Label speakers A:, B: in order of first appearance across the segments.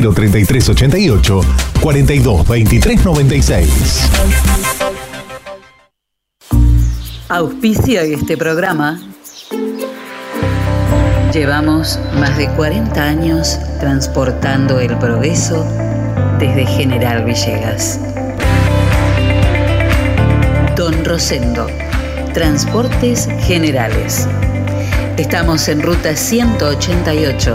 A: 03388 42 23 96.
B: Auspicia este programa. Llevamos más de 40 años transportando el progreso desde General Villegas. Don Rosendo, Transportes Generales. Estamos en ruta 188,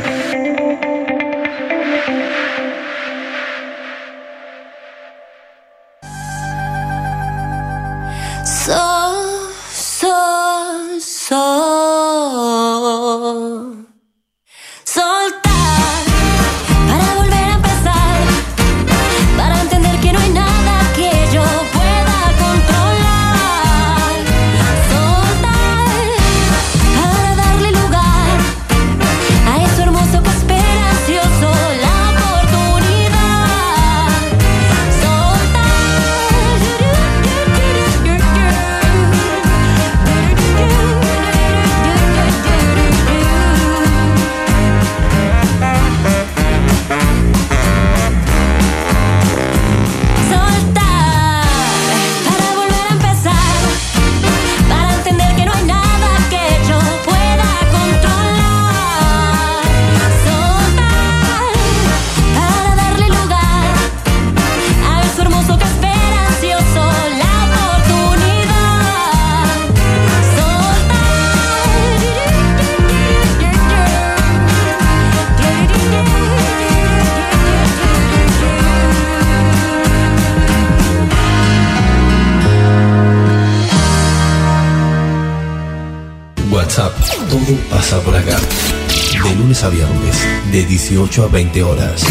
A: 18 a 20 horas,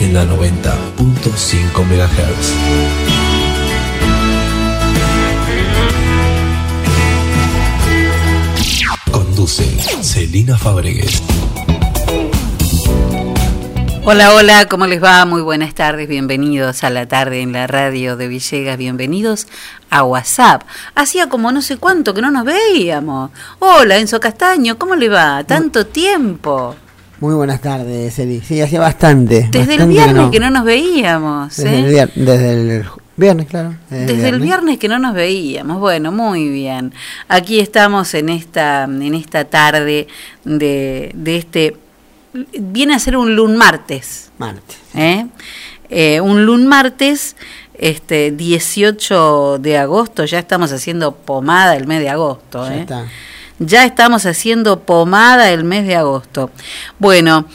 A: en la 90.5 MHz. Celina Fabregues.
B: Hola, hola, ¿cómo les va? Muy buenas tardes, bienvenidos a la tarde en la radio de Villegas, bienvenidos a WhatsApp. Hacía como no sé cuánto que no nos veíamos. Hola, Enzo Castaño, ¿cómo le va? Tanto tiempo.
C: Muy buenas tardes, Eli. Sí, hacía bastante.
B: Desde el viernes que no, nos veíamos.
C: Desde, el, ¿eh? desde el viernes, claro.
B: Desde, el, viernes. que no nos veíamos. Bueno, muy bien. Aquí estamos en esta, en esta tarde de, de este viene a ser un lun martes.
C: Martes.
B: ¿Eh? Eh, un lun martes, este 18 de agosto, ya estamos haciendo pomada el mes de agosto. Ya, ¿eh? está. Ya estamos haciendo pomada el mes de agosto. Bueno,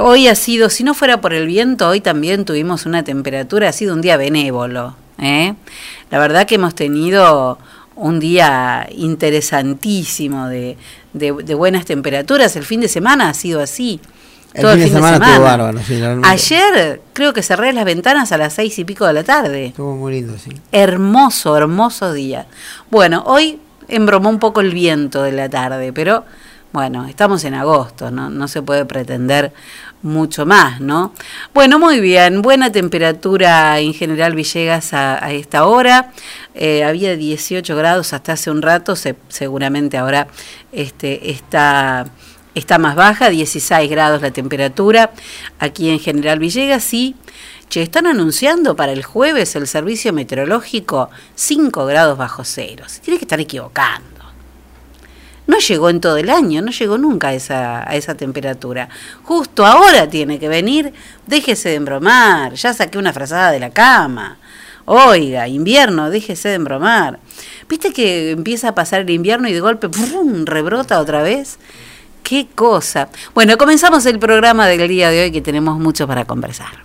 B: hoy ha sido, si no fuera por el viento, hoy también tuvimos una temperatura, ha sido un día benévolo. La verdad que hemos tenido un día interesantísimo de, de, buenas temperaturas. El fin de semana ha sido así.
C: El fin, de, semana, estuvo bárbaro.
B: Ayer creo que cerré las ventanas a las seis y pico de la tarde.
C: Estuvo muy lindo, sí.
B: Hermoso, hermoso día. Bueno, hoy embromó un poco el viento de la tarde, pero bueno, estamos en agosto, no, no se puede pretender mucho más, ¿no? Bueno, muy bien, buena temperatura en general Villegas a, esta hora. Eh, había 18 grados hasta hace un rato, seguramente ahora este, está está más baja, 16 grados la temperatura. Aquí en General Villegas sí. Che, están anunciando para el jueves el servicio meteorológico 5 grados bajo cero. Se tiene que estar equivocando. No llegó en todo el año, no llegó nunca a esa, esa temperatura. Justo ahora tiene que venir, déjese de embromar, ya saqué una frazada de la cama. Oiga, invierno, déjese de embromar. ¿Viste que empieza a pasar el invierno y de golpe rebrota otra vez? Qué cosa. Bueno, comenzamos el programa del día de hoy que tenemos mucho para conversar.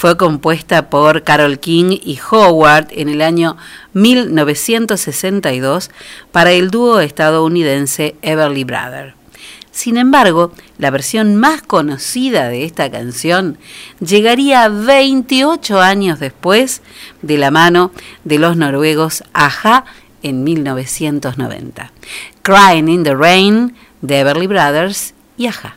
D: fue compuesta por Carol King y Howard en el año 1962 para el dúo estadounidense Everly Brothers. Sin embargo, la versión más conocida de esta canción llegaría 28 años después de la mano de los noruegos Aja en 1990. Crying in the Rain de Everly Brothers y Aja.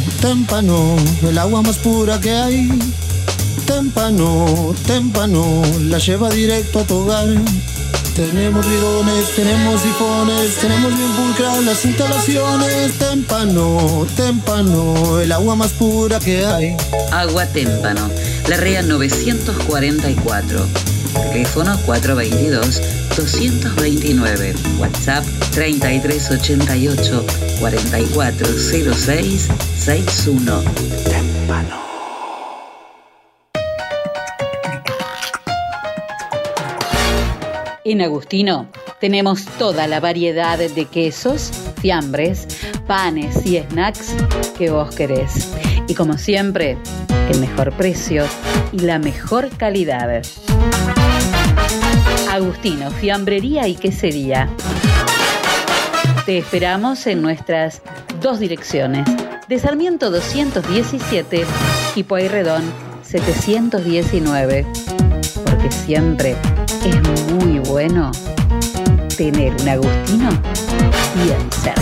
E: témpano, el agua más pura que hay. Témpano, témpano, la lleva directo a tu hogar. Tenemos bidones, tenemos sifones, tenemos bien las instalaciones. Témpano, témpano, el agua más pura que hay.
F: Agua Témpano, la REA 944. Teléfono 422 229. WhatsApp 3388 4406 61. Témpano. En Agustino tenemos toda la variedad de quesos, fiambres, panes y snacks que vos querés. Y como siempre, el mejor precio y la mejor calidad. Agustino, fiambrería y quesería. Te esperamos en nuestras dos direcciones, de Sarmiento 217 y Pueyrredón 719, porque siempre es muy bueno tener un Agustino bien cerca.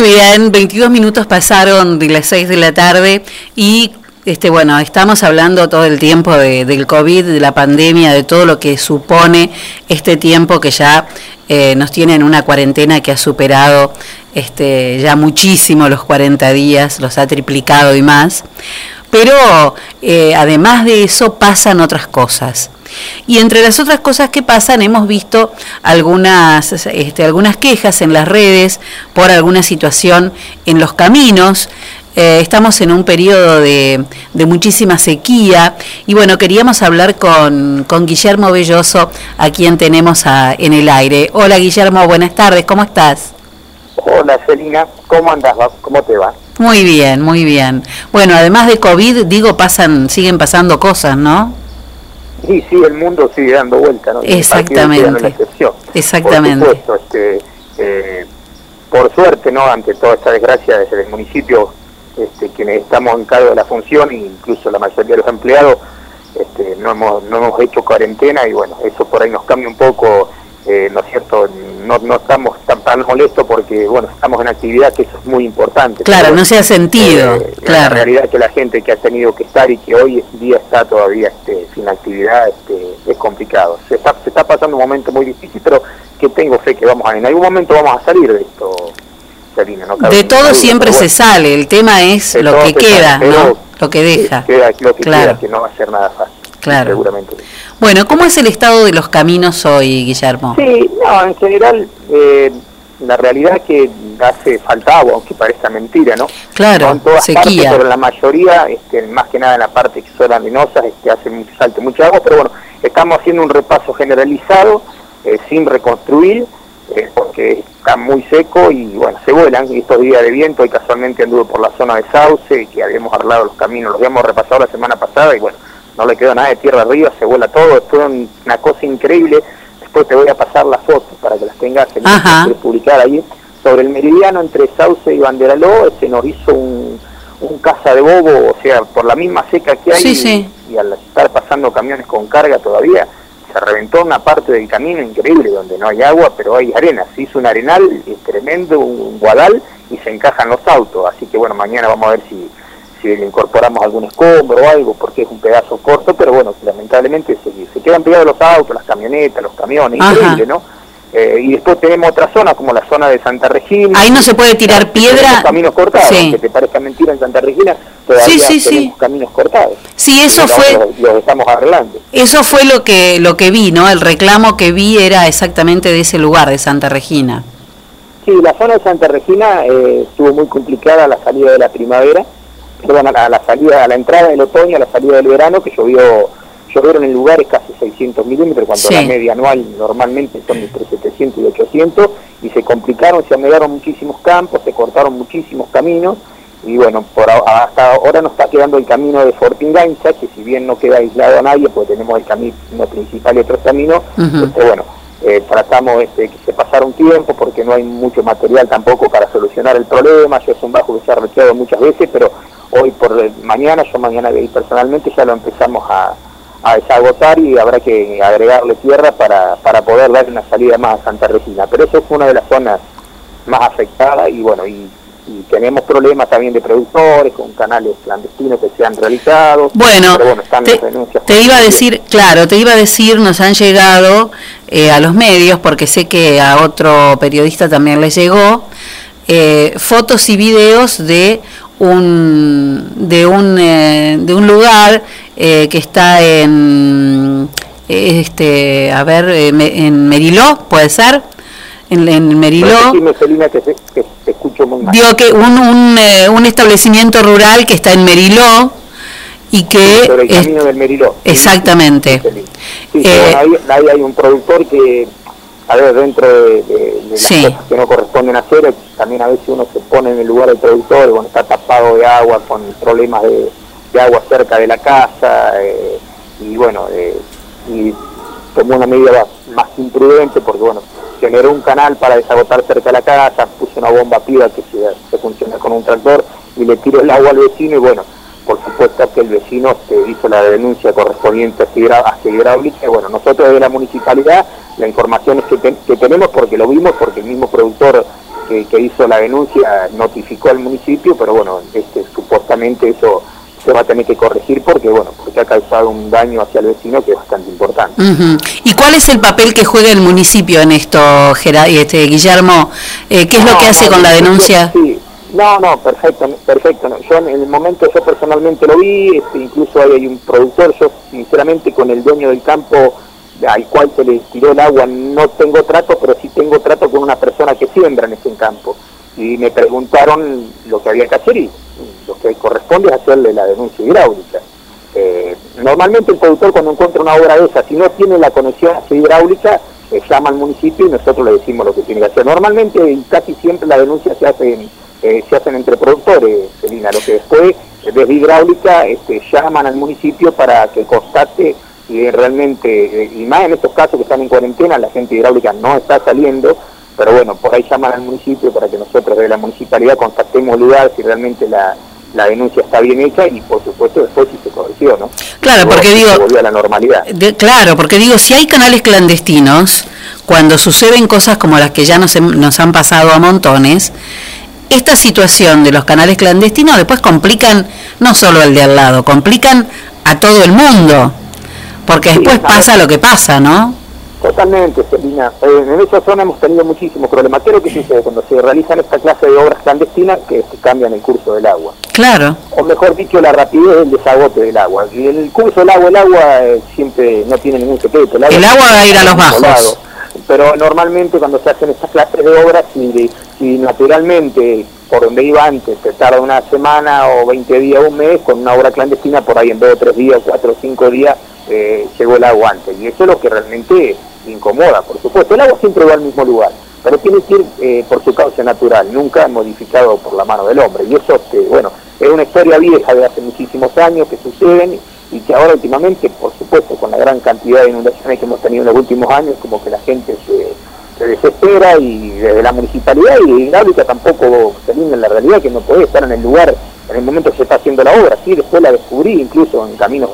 B: Bien, 22 minutos pasaron de las 6 de la tarde y este, bueno, estamos hablando todo el tiempo de, del COVID, de la pandemia, de todo lo que supone este tiempo que ya eh, nos tiene en una cuarentena que ha superado este, ya muchísimo los 40 días, los ha triplicado y más. Pero eh, además de eso pasan otras cosas. Y entre las otras cosas que pasan, hemos visto algunas, este, algunas quejas en las redes por alguna situación en los caminos. eh, estamos en un periodo de, muchísima sequía y bueno, queríamos hablar con, con Guillermo Belloso, a quien tenemos en el aire. Hola Guillermo, buenas tardes, ¿cómo estás?
G: Hola Celina, ¿cómo andas? ¿Cómo te va?
B: Muy bien, muy bien. Bueno, además de COVID, digo, pasan, siguen pasando cosas, ¿no?
G: Sí, sí, el mundo sigue dando vuelta, ¿no?
B: Exactamente. Exactamente.
G: Por supuesto, este, eh, por suerte, ¿no? Ante toda esta desgracia desde el municipio, este, quienes estamos en cargo de la función, incluso la mayoría de los empleados, este, no, hemos, no hemos hecho cuarentena y bueno, eso por ahí nos cambia un poco eh, ¿no es cierto? No, no estamos tan, tan molestos porque, bueno, estamos en actividad que eso es muy importante.
B: Claro, no se ha sentido,
G: eh,
B: claro.
G: La realidad es que la gente que ha tenido que estar y que hoy día está todavía este, sin actividad este, es complicado. Se está, se está pasando un momento muy difícil, pero que tengo fe que vamos a, en algún momento vamos a salir de esto.
B: de todo siempre se sale, el tema es lo que queda, ¿no? Lo que deja.
G: lo que queda, que no va a ser nada fácil.
B: Claro.
G: Seguramente.
B: Bueno, ¿cómo es el estado de los caminos hoy, Guillermo?
G: Sí, no, en general, eh, la realidad es que hace falta agua, aunque parezca mentira, ¿no?
B: Claro,
G: en todas sequía. pero en la mayoría, este, más que nada en la parte que son arenosa, este, hace mucho, salte mucha agua, pero bueno, estamos haciendo un repaso generalizado, eh, sin reconstruir, eh, porque está muy seco y bueno, se vuelan estos días de viento y casualmente anduve por la zona de Sauce, que habíamos arreglado los caminos, los habíamos repasado la semana pasada y bueno, no le quedó nada de tierra arriba, se vuela todo, fue una cosa increíble. Después te voy a pasar las fotos para que las tengas, que las publicar ahí. Sobre el meridiano entre Sauce y Banderaló se nos hizo un, un caza de bobo, o sea, por la misma seca que hay y, al estar pasando camiones con carga todavía, se reventó una parte del camino increíble donde no hay agua, pero hay arena. Se hizo un arenal tremendo, un guadal y se encajan los autos. Así que bueno, mañana vamos a ver si si le incorporamos algún escombro o algo, porque es un pedazo corto, pero bueno, lamentablemente se, se quedan pegados los autos, las camionetas, los camiones, increíble, ¿no? Eh, y después tenemos otra zona, como la zona de Santa Regina.
B: Ahí no se puede tirar piedra.
G: Caminos cortados, que te parezca mentira en Santa Regina, todavía sí, sí, tenemos caminos cortados.
B: Sí, eso fue.
G: Los, estamos arreglando.
B: Eso fue lo que lo que vi, ¿no? El reclamo que vi era exactamente de ese lugar, de Santa Regina.
G: Sí, la zona de Santa Regina eh, estuvo muy complicada la salida de la primavera perdón, a la, salida, a la entrada del otoño, a la salida del verano, que llovió, llovieron en lugares casi 600 milímetros, cuando la media anual normalmente son entre 700 y 800, y se complicaron, se anegaron muchísimos campos, se cortaron muchísimos caminos, y bueno, por hasta ahora nos está quedando el camino de Fortinganza, que si bien no queda aislado a nadie, pues tenemos el camino principal y otros caminos, este, bueno, eh, tratamos este, que se pasara un tiempo porque no hay mucho material tampoco para solucionar el problema, yo es un bajo que se ha retirado muchas veces, pero hoy por mañana, yo mañana ir personalmente, ya lo empezamos a, a desagotar y habrá que agregarle tierra para, para poder dar una salida más a Santa Regina. Pero eso fue una de las zonas más afectadas y bueno, y, tenemos problemas también de productores con canales clandestinos que se han realizado.
B: Bueno, te, iba a decir, claro, te iba a decir, nos han llegado eh, a los medios, porque sé que a otro periodista también le llegó, eh, fotos y videos de un, de, un, eh, de un lugar eh, que está en, este, a ver, en Meriló, ¿puede ser? En, en Meriló. Digo que un, un, un, establecimiento rural que está en Meriló y que...
G: el camino del Meriló.
B: Exactamente.
G: ahí hay un productor que a ver, dentro de, las cosas que no corresponden hacer, también a veces uno se pone en el lugar del productor, bueno, está tapado de agua, con problemas de, agua cerca de la casa, eh, y bueno, eh, y tomó una medida más imprudente porque, bueno, generó un canal para desagotar cerca de la casa, puso una bomba piba que se, funciona con un tractor y le tiró el agua al vecino y bueno, por supuesto que el vecino se hizo la denuncia correspondiente a hidráulica y bueno, nosotros de la municipalidad la información es que, tenemos porque lo vimos, porque el mismo productor que, hizo la denuncia notificó al municipio, pero bueno, este, supuestamente eso se va a tener que corregir porque bueno porque ha causado un daño hacia el vecino que es bastante importante.
B: ¿Y cuál es el papel que juega el municipio en esto, este, Guillermo? Eh, ¿Qué es lo que hace con la denuncia?
G: Sí, no, no, perfecto, perfecto. Yo en el momento yo personalmente lo vi, este, incluso ahí hay un productor, yo sinceramente con el dueño del campo al cual se le tiró el agua no tengo trato, pero sí tengo trato con una persona que siembra en ese campo. Y me preguntaron lo que había que hacer y lo que corresponde es hacerle la denuncia hidráulica. Eh, normalmente el productor cuando encuentra una obra de esa, si no tiene la conexión hidráulica, eh, llama al municipio y nosotros le decimos lo que tiene que hacer. Normalmente y casi siempre la denuncia se hacen, eh, se hacen entre productores, Selina, lo que después desde hidráulica este, llaman al municipio para que constate si realmente, y más en estos casos que están en cuarentena, la gente hidráulica no está saliendo, pero bueno, por ahí llaman al municipio para que nosotros de la municipalidad contactemos lugar si realmente la, la denuncia está bien hecha y por supuesto después si se corrigió, ¿no?
B: Claro, porque digo...
G: volvió a la normalidad.
B: claro, porque digo, si hay canales clandestinos, cuando suceden cosas como las que ya nos, nos han pasado a montones, esta situación de los canales clandestinos después complican no solo al de al lado, complican a todo el mundo, porque después pasa lo que pasa, ¿no?
G: Totalmente, Selina. Eh, en esa zona hemos tenido muchísimos problemas. ¿Qué es lo que sucede cuando se realizan esta clase de obras clandestinas que, cambian el curso del agua?
B: Claro.
G: O mejor dicho, la rapidez del desagote del agua. Y el curso del agua, el agua eh, siempre no tiene ningún secreto.
B: El agua, va a ir a los bajos.
G: Pero normalmente cuando se hacen estas clases de obras, si, si naturalmente por donde iba antes se tarda una semana o 20 días, un mes, con una obra clandestina, por ahí en vez de tres días, cuatro o cinco días, eh, llegó el agua antes. Y eso es lo que realmente incomoda, por supuesto. El agua siempre va al mismo lugar, pero tiene que ir eh, por su causa natural, nunca modificado por la mano del hombre. Y eso, este, bueno, es una historia vieja de hace muchísimos años que suceden y que ahora últimamente, por supuesto, con la gran cantidad de inundaciones que hemos tenido en los últimos años, como que la gente se, se desespera y desde la municipalidad y de hidráulica tampoco se en la realidad que no puede estar en el lugar en el momento que se está haciendo la obra. Sí, después la descubrí incluso en caminos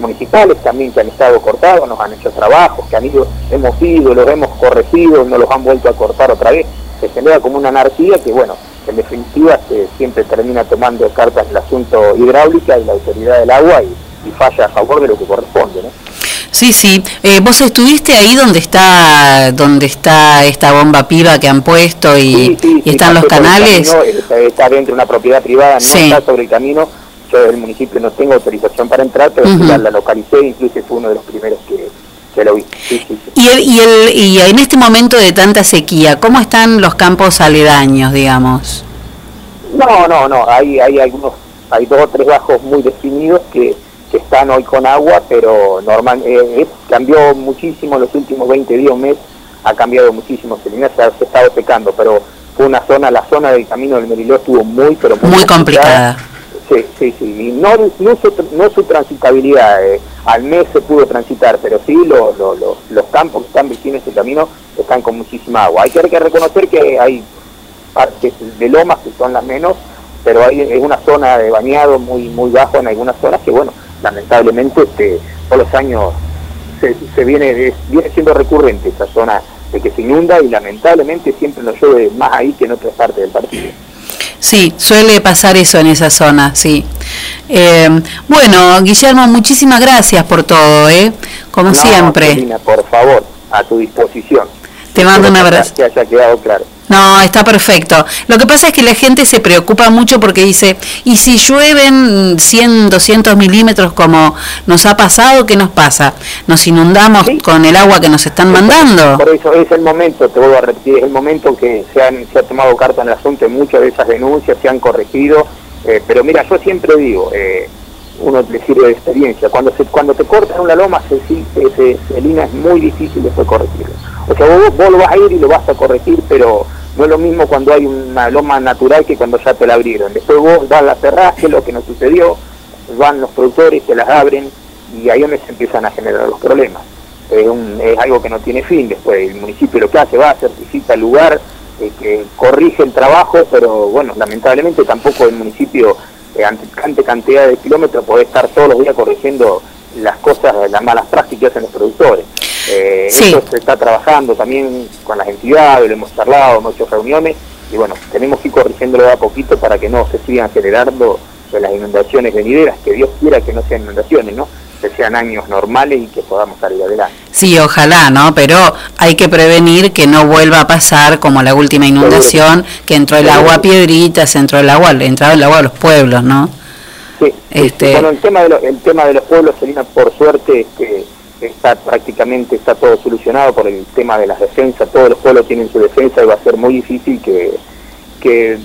G: municipales también que han estado cortados, nos han hecho trabajos, que han ido, hemos ido, los hemos corregido, no los han vuelto a cortar otra vez, se genera como una anarquía que bueno, en definitiva se siempre termina tomando cartas el asunto hidráulica y la autoridad del agua y, falla a favor de lo que corresponde, ¿no?
B: Sí, sí. Eh, ¿Vos estuviste ahí donde está donde está esta bomba piba que han puesto y, están los canales?
G: está dentro de una propiedad privada, no está sobre el camino, yo del municipio no tengo autorización para entrar, pero la localicé, incluso fue uno de los primeros que, lo vi.
B: ¿Y, el, y, el, y en este momento de tanta sequía, ¿cómo están los campos aledaños, digamos?
G: No, no, no, hay, hay algunos, hay dos o tres bajos muy definidos que, que están hoy con agua, pero normal, eh, cambió muchísimo los últimos 20 días, un mes, ha cambiado muchísimo, se, se ha estado secando, pero fue una zona, la zona del camino del Meriló estuvo muy, pero
B: muy complicada
G: Sí, sí, sí. No, no, su, transitabilidad, eh, al mes se pudo transitar, pero sí los campos que están vecinos ese camino están con muchísima agua. Hay que, reconocer que hay partes de lomas que son las menos, pero hay, es una zona de bañado muy muy bajo en algunas zonas que, bueno, lamentablemente este, todos los años se, viene, viene siendo recurrente esa zona de que se inunda y lamentablemente siempre nos llueve más ahí que en otras partes del partido.
B: Sí, suele pasar eso en esa zona, sí. Eh, bueno, Guillermo, muchísimas gracias por todo, ¿eh? Como siempre.
G: por favor, a tu disposición.
B: Te mando un abrazo.
G: Que haya quedado claro.
B: No, está perfecto. Lo que pasa es que la gente se preocupa mucho porque dice, ¿y si llueven 100, 200 milímetros como nos ha pasado, qué nos pasa? ¿Nos inundamos con el agua que nos están mandando?
G: Por eso es el momento, te vuelvo a repetir, es el momento que se, han, se ha tomado carta en el asunto y muchas de esas denuncias se han corregido. Eh, pero mira, yo siempre digo, eh, uno le sirve de experiencia, cuando se, cuando te cortan una loma, se, se, es muy difícil después corregirlo. O sea, vos, vos lo vas a ir y lo vas a corregir, pero no es lo mismo cuando hay una loma natural que cuando ya te la abrieron. Después vos vas a la cerrás, que es lo que nos sucedió, van los productores, se las abren y ahí es donde se empiezan a generar los problemas. Es, algo que no tiene fin. Después el municipio lo que hace va, certifica el lugar, eh, que corrige el trabajo, pero bueno, lamentablemente tampoco el municipio, eh, ante tanta cantidad de kilómetros, puede estar todos los días corrigiendo las cosas, las malas prácticas en los productores. Eh, Eso se está trabajando también con las entidades, lo hemos charlado, hemos hecho reuniones y bueno, tenemos que ir corrigiéndolo a poquito para que no se sigan generando las inundaciones venideras, que Dios quiera que no sean inundaciones, ¿no? que sean años normales y que podamos salir adelante.
B: Sí, ojalá, ¿no? Pero hay que prevenir que no vuelva a pasar como la última inundación, que entró el agua a piedritas, entró el agua, entró el agua a los pueblos, ¿no?
G: Sí, este... bueno, el tema, de el tema de los pueblos, Selina, por suerte, que está prácticamente está todo solucionado por el tema de las defensas, todos los pueblos tienen su defensa y va a ser muy difícil que,
H: que,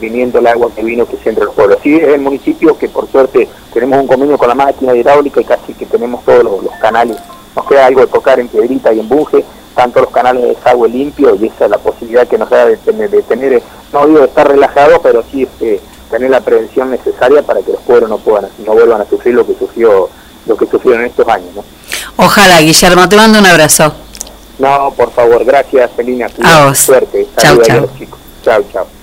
H: viniendo el agua que vino que se entre los pueblos. Sí, es el municipio que por suerte tenemos un convenio con la máquina hidráulica y casi que tenemos todos los, canales. Nos queda algo de tocar en Piedrita y en Bunge, tanto los canales de desagüe limpio y esa es la posibilidad que nos da de tener, de tener no digo de estar relajado, pero sí este, tener la prevención necesaria para que los pueblos no puedan, no vuelvan a sufrir lo que sufrió, lo que sufrieron estos años. ¿no?
B: Ojalá, Guillermo, te mando un abrazo.
H: No, por favor, gracias, Celina.
B: A vos.
H: Suerte.
B: Chao, chao.
H: Chao, chao.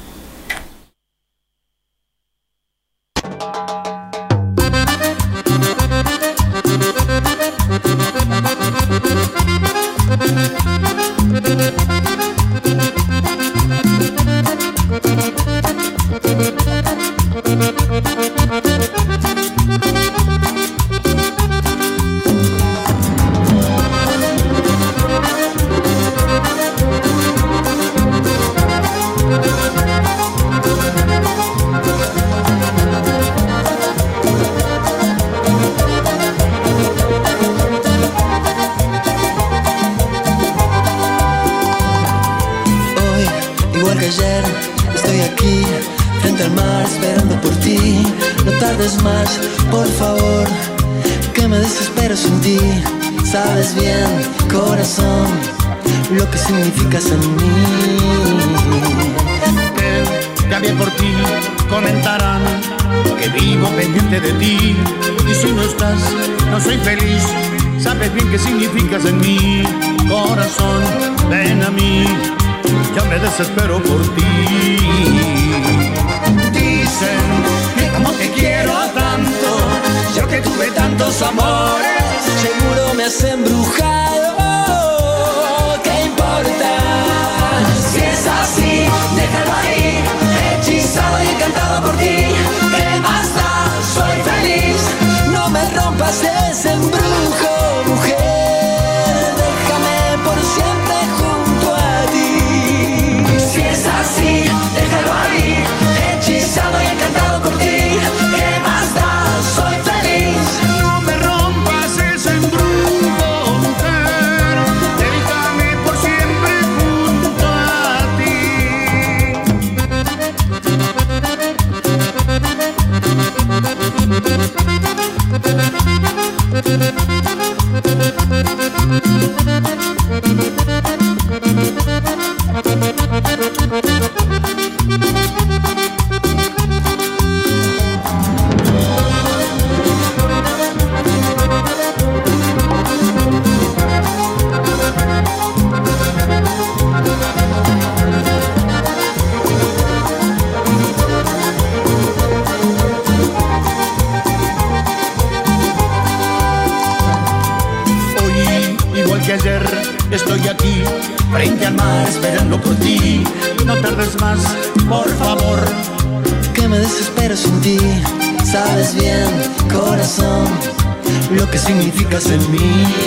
H: esperando por ti. No tardes más, por favor, que me desespero sin ti. Sabes bien, corazón, lo que significas en mí.
I: Que también por ti comentarán que vivo pendiente de ti. Y si no estás, no soy feliz. Sabes bien qué significas en mí, corazón, ven a mí, ya me desespero por ti dicen que como te quiero tanto, yo que tuve tantos amores,
H: seguro me has embrujado. ¿Qué importa? Si es así, déjalo ahí, hechizado y encantado por ti. ¿Qué basta? Soy feliz, no me rompas ese embrujo, mujer.
I: Thank
H: significas en mí.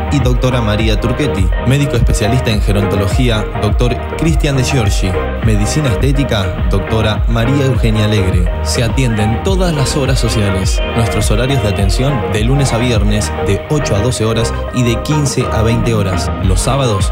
A: y doctora María Turquetti. Médico especialista en gerontología, doctor Cristian de Giorgi. Medicina estética, doctora María Eugenia Alegre. Se atienden todas las horas sociales. Nuestros horarios de atención de lunes a viernes de 8 a 12 horas y de 15 a 20 horas. Los sábados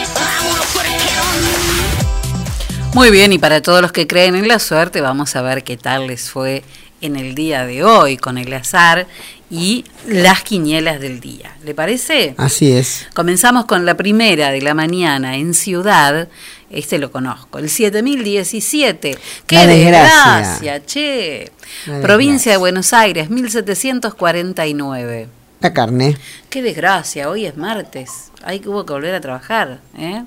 B: Muy bien, y para todos los que creen en la suerte, vamos a ver qué tal les fue en el día de hoy con el azar y las quinielas del día. ¿Le parece?
C: Así es.
B: Comenzamos con la primera de la mañana en Ciudad. Este lo conozco, el 7017. ¡Qué
C: La desgracia!
B: desgracia, che!
C: La
B: Provincia de Buenos Aires, 1749.
C: La carne.
B: Qué desgracia, hoy es martes. Hay que hubo que volver a trabajar, ¿eh?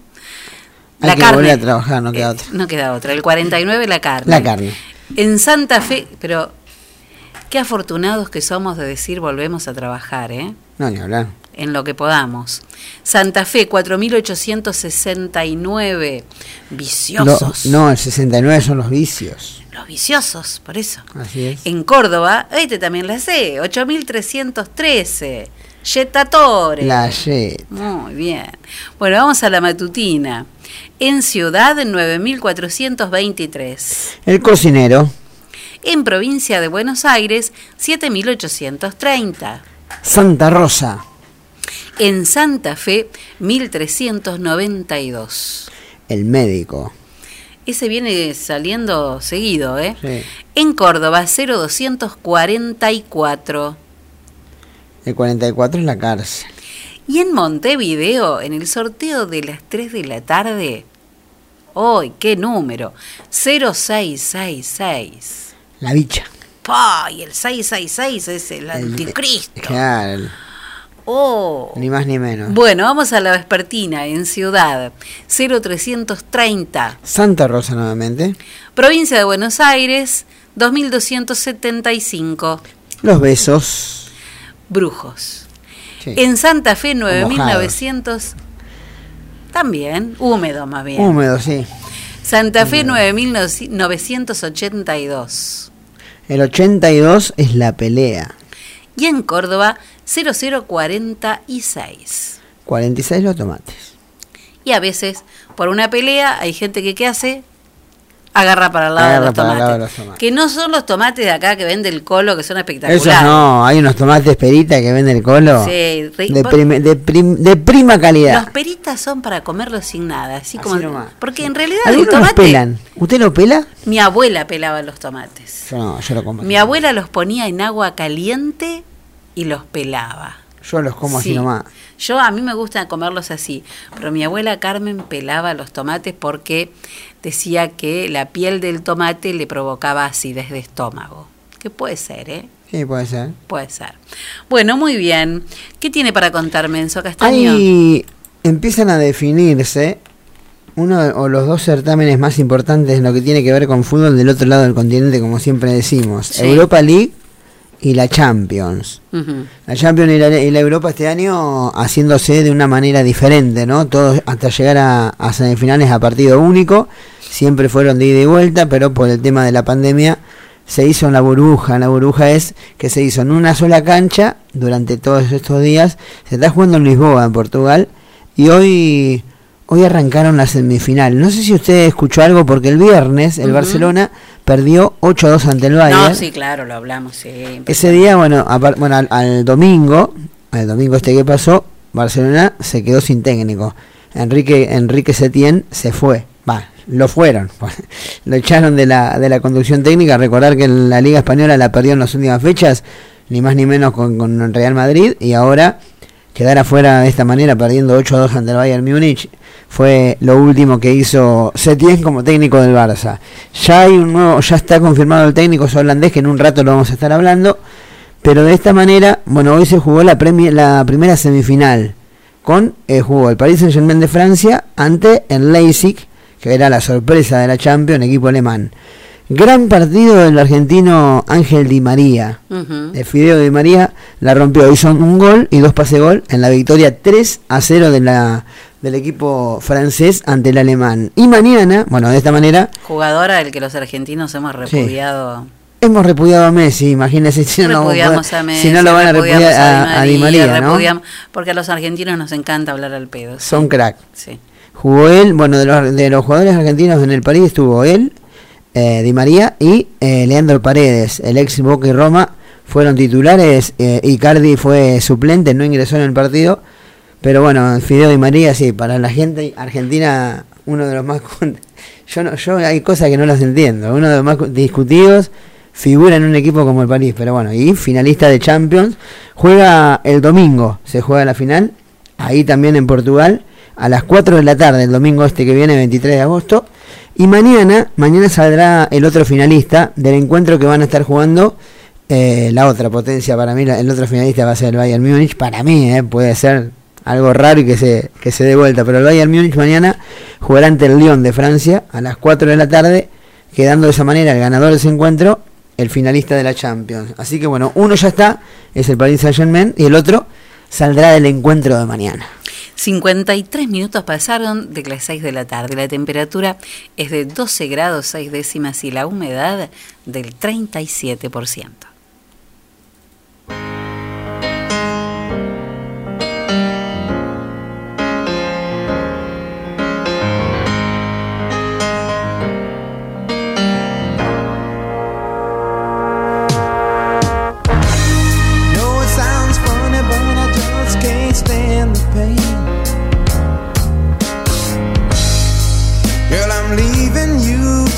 C: Hay que volver a trabajar, no queda otra.
B: No queda otra. El 49 la carne.
C: La carne.
B: En Santa Fe, pero qué afortunados que somos de decir volvemos a trabajar, ¿eh?
C: No, ni hablar.
B: En lo que podamos. Santa Fe, 4869. Viciosos.
C: Lo- no, el 69 son los vicios.
B: Los viciosos, por eso.
C: Así es.
B: En Córdoba, este también la sé, 8313. Yetatore.
C: La Jet.
B: Muy bien. Bueno, vamos a la matutina. En Ciudad, 9423.
C: El cocinero.
B: En provincia de Buenos Aires, 7830.
C: Santa Rosa.
B: En Santa Fe, 1392.
C: El médico.
B: Ese viene saliendo seguido, ¿eh?
C: Sí.
B: En Córdoba, 0244.
C: El 44 es la cárcel.
B: Y en Montevideo, en el sorteo de las 3 de la tarde, ¡Uy, qué número! 0666.
C: La bicha.
B: ¡Pah! Y el 666 es el
C: El-
B: anticristo.
C: Claro.
B: ¡Oh!
C: Ni más ni menos.
B: Bueno, vamos a la vespertina en Ciudad, 0330.
C: Santa Rosa nuevamente.
B: Provincia de Buenos Aires, 2275.
C: Los besos.
B: Brujos.
C: Sí.
B: En Santa Fe,
C: Mojados.
B: 9900. También, húmedo más bien.
C: Húmedo, sí.
B: Santa Fe, 9982.
C: El 82 es la pelea.
B: Y en Córdoba, 0046.
C: 46 los tomates.
B: Y a veces, por una pelea, hay gente que ¿qué hace? Agarra para el lado
C: Agarra
B: de los
C: para el
B: tomates.
C: lado de los tomates.
B: Que no son los tomates de acá que vende el colo, que son espectaculares.
C: Esos no, hay unos tomates perita que vende el colo.
B: Sí,
C: de, prime- de prim- de prima calidad.
B: Los peritas son para comerlos sin nada, así, como
C: nomás.
B: porque en realidad el
C: Algunos los pelan. ¿Usted lo pela?
B: mi abuela pelaba los tomates.
C: Yo no, yo lo como.
B: Mi abuela los ponía en agua caliente y los pelaba.
C: Yo los como así
B: Sí.
C: nomás.
B: Yo a mí me gusta comerlos así, pero mi abuela Carmen pelaba los tomates porque decía que la piel del tomate le provocaba acidez de estómago. Que puede ser, ¿eh?
C: Sí, puede ser.
B: Puede ser. Bueno, muy bien. ¿Qué tiene para contarme Enzo Castaño?
C: Ahí empiezan a definirse uno o los dos certámenes más importantes en lo que tiene que ver con fútbol del otro lado del continente, como siempre decimos.
B: Sí.
C: Europa League y la Champions.
B: Ujú.
C: La Champions y la, y la Europa este año haciéndose de una manera diferente, ¿no? Todos hasta llegar a, a semifinales a partido único. Siempre fueron de ida y vuelta, pero por el tema de la pandemia se hizo en la burbuja. La burbuja es que se hizo en una sola cancha durante todos estos días. Se está jugando en Lisboa, en Portugal. Y hoy, hoy arrancaron la semifinal. No sé si usted escuchó algo, porque el viernes el. Barcelona perdió 8-2 ante el Bayern.
B: No, sí, claro, lo hablamos, sí.
C: Ese día, bueno, bueno al, al domingo, al domingo este que pasó, Barcelona se quedó sin técnico. Enrique Enrique Setién se fue. Va, lo fueron. lo echaron de la, de la conducción técnica. Recordar que la Liga Española la perdió en las últimas fechas, ni más ni menos con, con Real Madrid, y ahora quedar afuera de esta manera, perdiendo 8-2 ante el Bayern Múnich, fue lo último que hizo Setién como técnico del Barça. Ya hay un nuevo, ya está confirmado el técnico holandés, que en un rato lo vamos a estar hablando. Pero de esta manera, bueno, hoy se jugó la, premi- la primera semifinal. Con eh, jugó el Paris Saint Germain de Francia ante el Leipzig, que era la sorpresa de la Champions, equipo alemán. Gran partido del argentino Ángel Di María. El Fideo Di María la rompió, hizo un gol y dos pase gol en la victoria 3 a 0 de la, del equipo francés ante el alemán. Y mañana, bueno, de esta manera,
B: Jugadora del que los argentinos hemos repudiado.
C: hemos repudiado a Messi, imagínense si no,
B: a Messi,
C: si no lo van a repudiar a, a Di María, ¿no?
B: Porque a los argentinos nos encanta hablar al pedo. sí.
C: Son crack.
B: Sí.
C: Jugó él, bueno, de los, de los jugadores argentinos en el París estuvo él, eh, Di María y eh, Leandro Paredes, el ex Boca y Roma, fueron titulares, eh, Icardi fue suplente, no ingresó en el partido, pero bueno, Fideo Di María, sí, para la gente argentina, uno de los más... Yo, no, yo hay cosas que no las entiendo, uno de los más discutidos, figura en un equipo como el París, pero bueno, y finalista de Champions, juega el domingo, se juega la final, ahí también en Portugal, a las 4 de la tarde, el domingo este que viene, 23 de agosto. Y mañana, mañana saldrá el otro finalista del encuentro que van a estar jugando eh, la otra potencia para mí, el otro finalista va a ser el Bayern Múnich, para mí, eh, puede ser algo raro y que se, que se dé vuelta, pero el Bayern Múnich mañana jugará ante el Lyon de Francia a las 4 de la tarde, quedando de esa manera el ganador de ese encuentro, el finalista de la Champions. Así que bueno, uno ya está, es el Paris Saint Germain, y el otro saldrá del encuentro de mañana.
B: 53 minutos pasaron de las 6 de la tarde. La temperatura es de 12 grados 6 décimas y la humedad del 37%.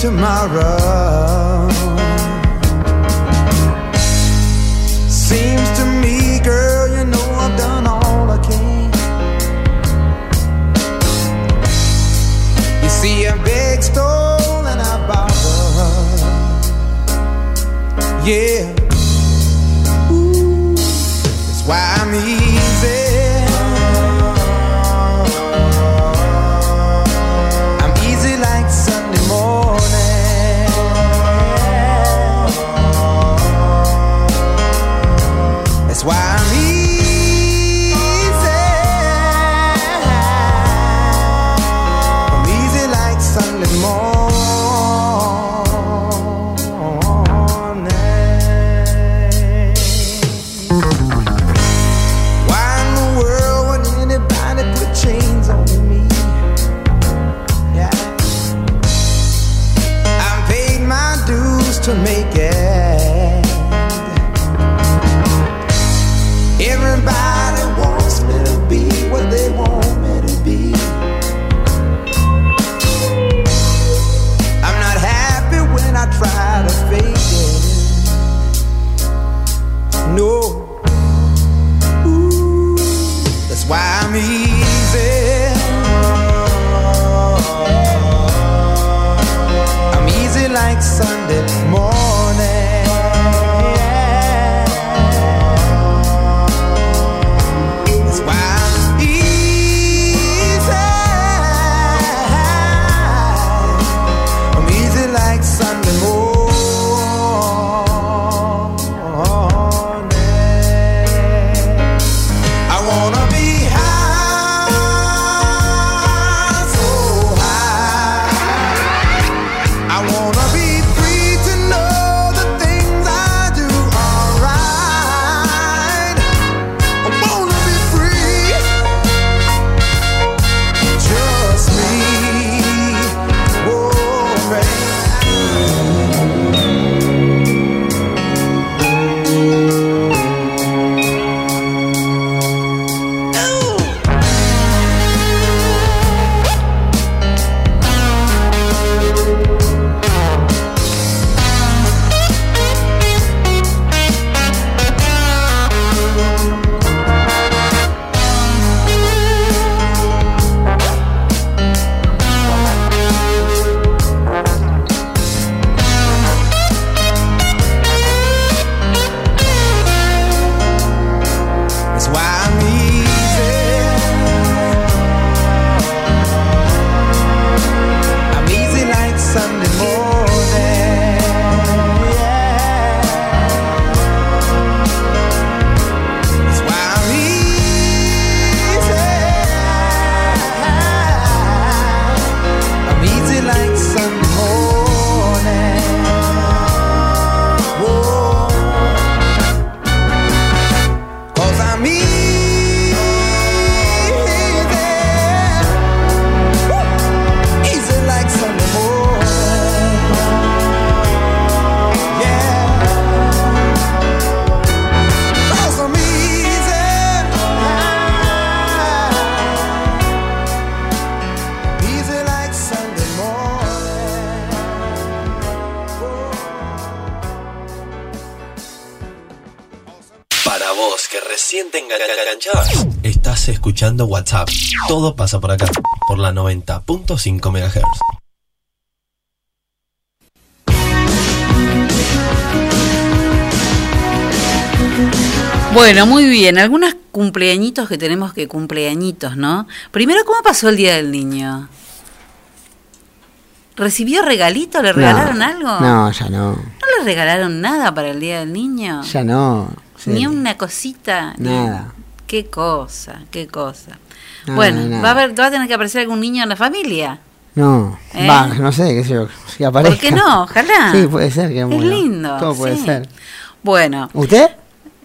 J: Tomorrow.
K: Estás escuchando WhatsApp. Todo pasa por acá, por la 90.5 MHz.
B: Bueno, muy bien. Algunos cumpleañitos que tenemos que cumpleañitos, ¿no? Primero, ¿cómo pasó el Día del Niño? ¿Recibió regalito? ¿Le regalaron algo?
C: No, ya no.
B: ¿No le regalaron nada para el Día del Niño?
C: Ya no. Sí.
B: Ni una cosita.
C: Nada.
B: Qué cosa, qué cosa.
C: Nada,
B: bueno,
C: nada.
B: va a haber, va a tener que aparecer algún niño en la familia.
C: No,
B: ¿Eh?
C: va, no sé, qué sé yo, si aparezca.
B: ¿Por qué no? Ojalá.
C: Sí, puede ser que
B: Es
C: bueno,
B: lindo,
C: Todo puede
B: sí.
C: ser.
B: Bueno,
C: ¿Usted?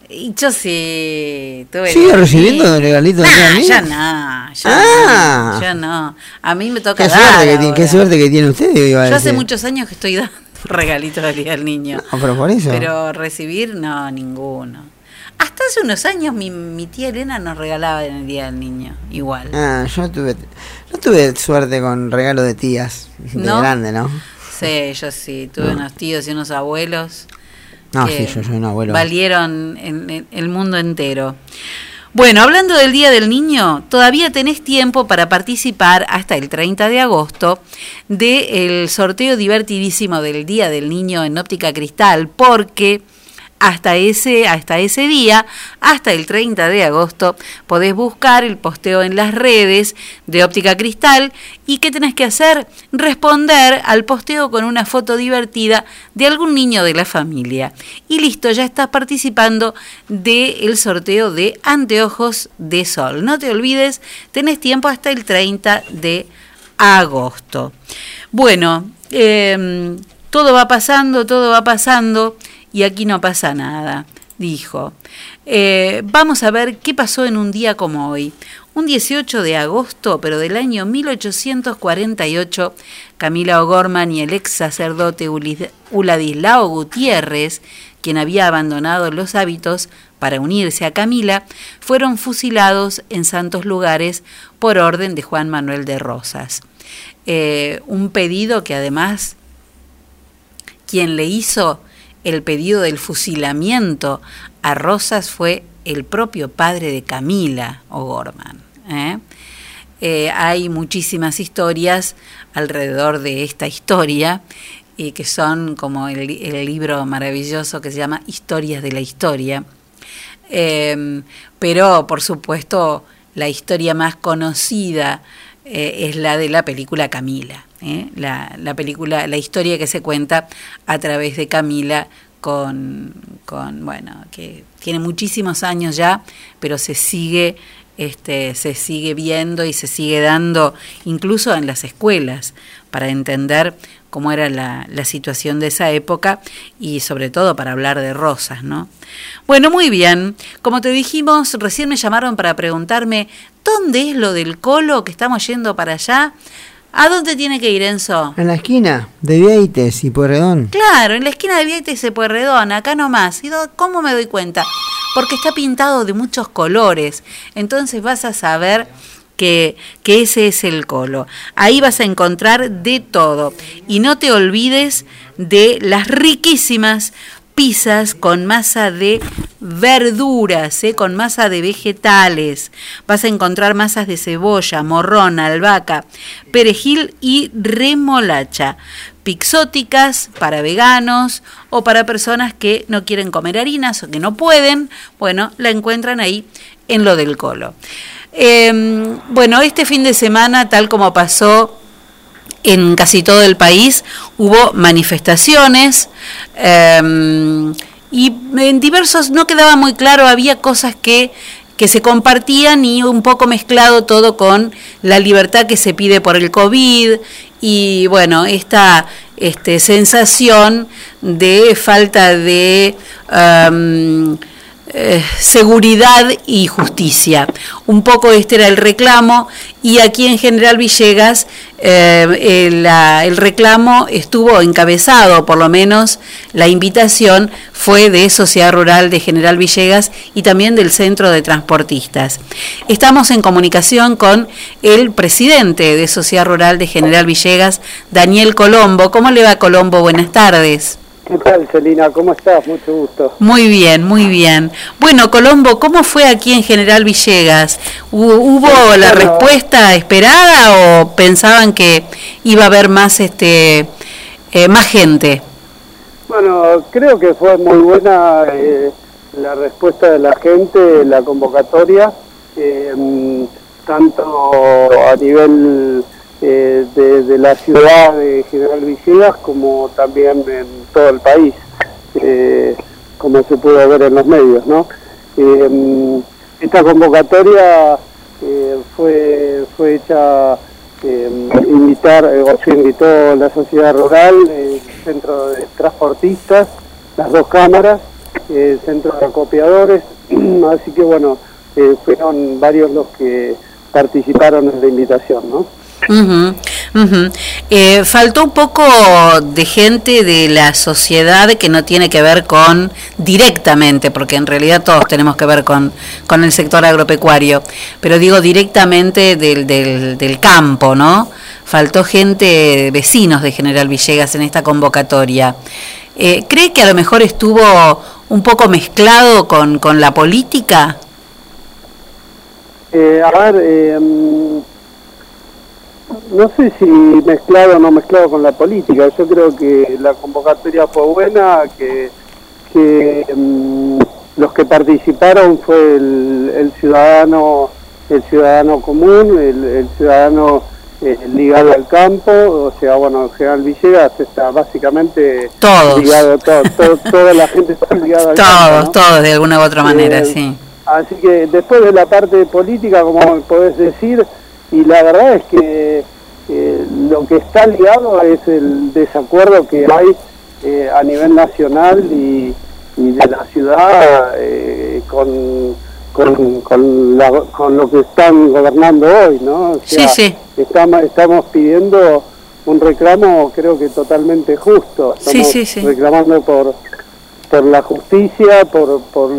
B: y yo sí tuve
C: ¿Sigue recibiendo regalitos de
B: Nah,
C: del Niño?
B: ya no, ya
C: Ah.
B: no, ya no. A mí me toca
C: Qué
B: dar
C: suerte, que,
B: ahora.
C: qué suerte que tiene usted, iba a
B: Yo hace muchos años que estoy dando regalitos al Día del Niño.
C: No, pero por eso.
B: Pero recibir, no, ninguno. Hasta hace unos años mi, mi tía Elena nos regalaba en el Día del Niño, igual.
C: Ah, yo tuve, no tuve suerte con regalo de tías, de
B: ¿No?
C: grande, ¿no?
B: Sí, yo sí, tuve
C: No.
B: unos tíos y unos abuelos
C: No,
B: que
C: sí, yo soy un abuelo.
B: valieron en, en el mundo entero. Bueno, hablando del Día del Niño, todavía tenés tiempo para participar hasta el 30 de agosto del sorteo divertidísimo del Día del Niño en Óptica Cristal, porque hasta ese, hasta ese día, hasta el 30 de agosto, podés buscar el posteo en las redes de Óptica Cristal y ¿qué tenés que hacer? Responder al posteo con una foto divertida de algún niño de la familia. Y listo, ya estás participando del sorteo de anteojos de sol. No te olvides, tenés tiempo hasta el 30 de agosto. Bueno, eh, todo va pasando, todo va pasando y aquí no pasa nada, dijo. Eh, vamos a ver qué pasó en un día como hoy. Un 18 de agosto, pero del año 1848, Camila O'Gorman y el ex sacerdote Uladislao Gutiérrez, quien había abandonado los hábitos para unirse a Camila, fueron fusilados en santos lugares por orden de Juan Manuel de Rosas. Eh, un pedido que además quien le hizo el pedido del fusilamiento a Rosas fue el propio padre de Camila O'Gorman. ¿eh? Eh, hay muchísimas historias alrededor de esta historia y que son como el, el libro maravilloso que se llama Historias de la Historia. Eh, pero, por supuesto, la historia más conocida eh, es la de la película Camila. ¿Eh? La, la película, la historia que se cuenta a través de Camila con, con, bueno, que tiene muchísimos años ya, pero se sigue, este, se sigue viendo y se sigue dando incluso en las escuelas para entender cómo era la, la situación de esa época y sobre todo para hablar de rosas, ¿no? Bueno, muy bien. Como te dijimos, recién me llamaron para preguntarme dónde es lo del colo que estamos yendo para allá. ¿A dónde tiene que ir Enzo?
C: En la esquina de Vieites y Pueyrredón.
B: Claro, en la esquina de Vieites y Pueyrredón, acá nomás. ¿Y cómo me doy cuenta? Porque está pintado de muchos colores. Entonces vas a saber que, que ese es el colo. Ahí vas a encontrar de todo. Y no te olvides de las riquísimas con masa de verduras, ¿eh? con masa de vegetales. Vas a encontrar masas de cebolla, morrón, albahaca, perejil y remolacha. Pixóticas para veganos o para personas que no quieren comer harinas o que no pueden, bueno, la encuentran ahí en lo del colo. Eh, bueno, este fin de semana, tal como pasó en casi todo el país hubo manifestaciones eh, y en diversos no quedaba muy claro, había cosas que, que se compartían y un poco mezclado todo con la libertad que se pide por el COVID y bueno, esta este, sensación de falta de... um, eh, seguridad y justicia. Un poco este era el reclamo y aquí en General Villegas eh, el, el reclamo estuvo encabezado, por lo menos la invitación fue de Sociedad Rural de General Villegas y también del Centro de Transportistas. Estamos en comunicación con el presidente de Sociedad Rural de General Villegas, Daniel Colombo. ¿Cómo le va Colombo? Buenas tardes.
L: ¿Qué tal, Celina? ¿Cómo estás? Mucho gusto.
B: Muy bien, muy bien. Bueno, Colombo, ¿cómo fue aquí en General Villegas? ¿Hu- ¿Hubo la
L: Bueno.
B: respuesta esperada o pensaban que iba a haber más este eh, más gente?
L: Bueno, creo que fue muy buena eh, la respuesta de la gente, la convocatoria, eh, tanto a nivel eh, de, de la ciudad de General Villegas como también en todo el país, eh, como se pudo ver en los medios, mm, esta convocatoria eh, fue, fue hecha eh, invitar, eh, o se invitó la sociedad rural, el centro de transportistas, las dos cámaras, el centro de acopiadores, así que bueno, fueron varios los que participaron en la invitación, ¿no?
B: Eh, faltó un poco de gente de la sociedad que no tiene que ver con directamente, porque en realidad todos tenemos que ver con, con el sector agropecuario, pero digo directamente del, del, campo, ¿no? Faltó gente, vecinos de General Villegas en esta convocatoria. Eh, ¿Cree que a lo mejor estuvo un poco mezclado con, con la política?
L: Eh, a ver, no sé si mezclado o no mezclado con la política. Yo creo que la convocatoria fue buena, que, que mm, los que participaron fue el, el ciudadano, el ciudadano común, el, el ciudadano eh, ligado al campo, o sea, bueno, General Villegas está básicamente
B: Todos.
L: ligado, todo, todo- toda la gente está ligada al campo.
B: Todos,
L: ¿no?
B: todos de alguna u otra manera,
L: Eh,
B: sí.
L: Así que después de la parte política, como podés decir, y la verdad es que eh, lo que está ligado es el desacuerdo que hay eh, a nivel nacional y, y de la ciudad eh, con, con, con, la- con lo que están gobernando hoy, ¿no? O
B: Sí, sí.
L: Estamos, estamos pidiendo un reclamo creo que totalmente justo.
B: Sí,
L: Estamos
B: sí, sí.
L: reclamando por, por la justicia, por, por,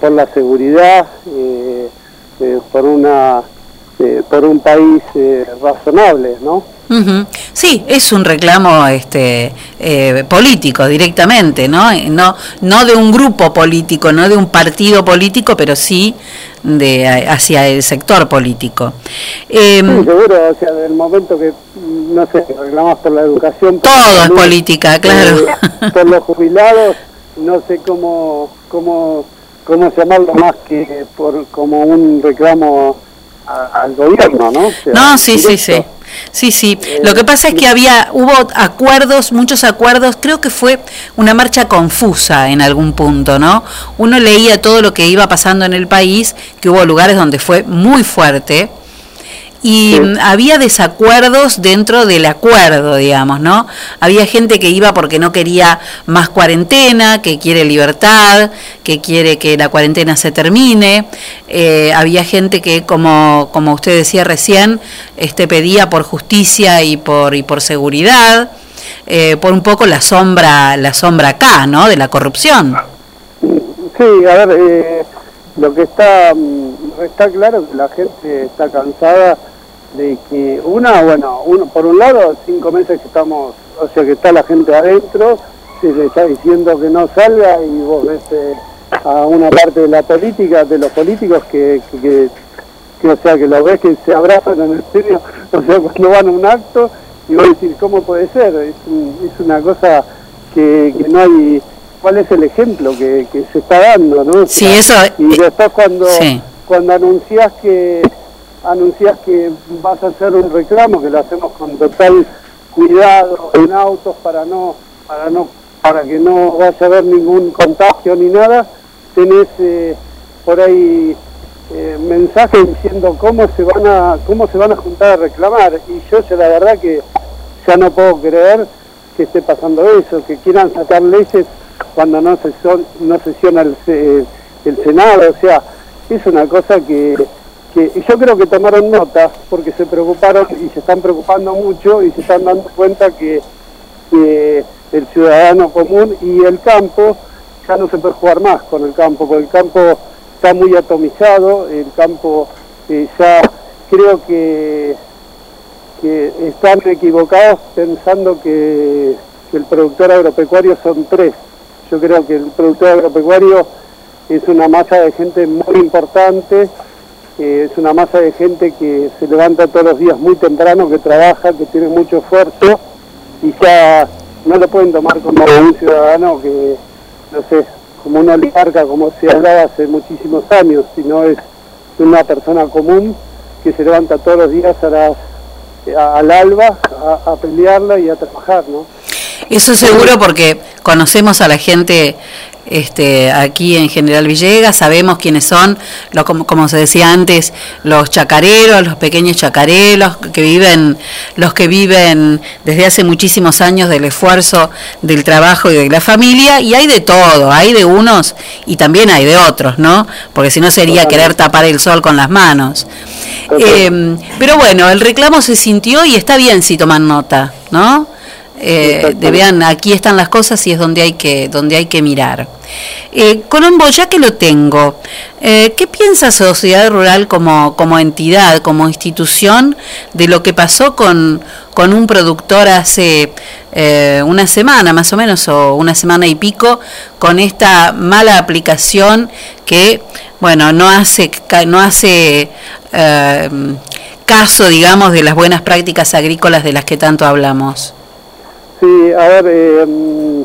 L: por la seguridad, por una eh, por un país eh, razonable, ¿no?
B: Ujú. Sí, es un reclamo este eh, político directamente, ¿no? Eh, No no de un grupo político, no de un partido político, pero sí de hacia el sector político. Em,
L: Sí, seguro, o sea, del momento que, mm, no sé, reclamamos por la educación. por
B: Todo
L: la
B: es política, claro.
L: eh, por los jubilados, no sé cómo, cómo, cómo llamarlo más que por como un reclamo a- al gobierno, ¿no? O sea,
B: No, sí, sí, sí. Sí, sí. Lo que pasa es que había, hubo acuerdos, muchos acuerdos, creo que fue una marcha confusa en algún punto, ¿no? Uno leía todo lo que iba pasando en el país, que hubo lugares donde fue muy fuerte, y mm, había desacuerdos dentro del acuerdo, digamos, ¿no? Había gente que iba porque no quería más cuarentena, que quiere libertad, que quiere que la cuarentena se termine. Eh, había gente que, como, como usted decía recién, este, pedía por justicia y por, y por seguridad, eh, por un poco la sombra, la sombra acá, ¿no? De la corrupción.
L: Sí, a ver, eh, lo que está mm, está claro que la gente está cansada de que una, bueno, uno por un lado cinco meses que estamos, o sea que está la gente adentro, se le está diciendo que no salga y vos ves eh, a una parte de la política, de los políticos que, que, que- que, o sea que lo ves que se abrazan en el serio, o sea cuando van a un acto y vos decís cómo puede ser, es, un- es una cosa que, que no hay cuál es el ejemplo que, que se está dando, ¿no? O
B: Sí,
L: sea,
B: eso,
L: Y después cuando
B: sí.
L: cuando anunciás que anunciás que vas a hacer un reclamo, que lo hacemos con total cuidado en autos para no para no para que no vaya a haber ningún contagio ni nada, tenés eh, por ahí eh, mensajes diciendo cómo se van a cómo se van a juntar a reclamar. Y yo ya la verdad que ya no puedo creer que esté pasando eso, que quieran sacar leyes cuando no sesión, no sesiona el, se- el Senado, o sea, es una cosa que, que yo creo que tomaron nota porque se preocuparon y se están preocupando mucho y se están dando cuenta que, el ciudadano común y el campo ya no se puede jugar más con el campo, porque el campo está muy atomizado, el campo eh, ya creo que están equivocados pensando que el productor agropecuario son tres. Yo creo que el productor agropecuario es una masa de gente muy importante, es una masa de gente que se levanta todos los días muy temprano, que trabaja, que tiene mucho esfuerzo y ya no lo pueden tomar como un ciudadano que, no sé, como una oligarca, como se hablaba hace muchísimos años, sino es una persona común que se levanta todos los días a las, al alba a, a pelearla y a trabajar, ¿no?
B: Eso seguro porque conocemos a la gente este, aquí en General Villegas, sabemos quiénes son, lo, como, como se decía antes, los chacareros, los pequeños chacareros que viven, los que viven desde hace muchísimos años del esfuerzo, del trabajo y de la familia, y hay de todo, hay de unos y también hay de otros, ¿no? Porque si no sería querer tapar el sol con las manos. Eh, pero bueno, el reclamo se sintió y está bien si toman nota, ¿no? Eh, de vean, aquí están las cosas y es donde hay que, donde hay que mirar. Eh, Colombo, ya que lo tengo, eh, ¿qué piensa Sociedad Rural como, como entidad, como institución, de lo que pasó con, con un productor hace eh, una semana más o menos, o una semana y pico, con esta mala aplicación que, bueno, no hace, no hace eh, caso, digamos, de las buenas prácticas agrícolas de las que tanto hablamos?
L: Sí, a ver, eh,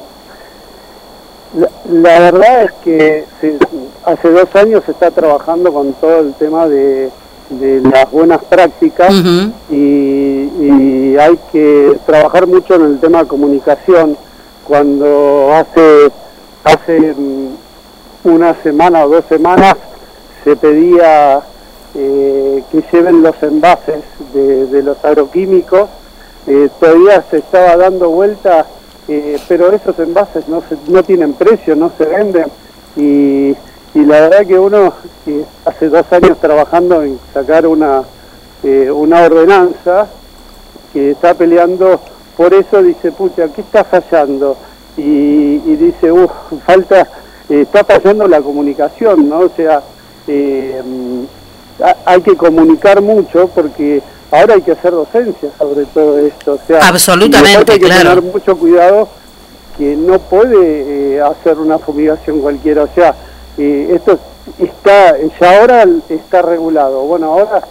L: la, la verdad es que se- hace dos años se está trabajando con todo el tema de, de las buenas prácticas y, y hay que trabajar mucho en el tema de comunicación. Cuando hace, hace mm, una semana o dos semanas se pedía eh, que lleven los envases de, de los agroquímicos, eh, todavía se estaba dando vuelta, eh, pero esos envases no, se- no tienen precio, no se venden y, y la verdad que uno que hace dos años trabajando en sacar una, eh, una ordenanza que está peleando por eso dice, pucha, ¿qué está fallando? Y, y dice, uff, falta, eh, está fallando la comunicación, ¿no? O sea, eh, mm, ha- hay que comunicar mucho porque ahora hay que hacer docencia sobre todo esto. O sea,
B: Absolutamente,
L: hay que
B: claro.
L: tener mucho cuidado que no puede eh, hacer una fumigación cualquiera. O sea, eh, esto está, ya ahora está regulado. Bueno, ahora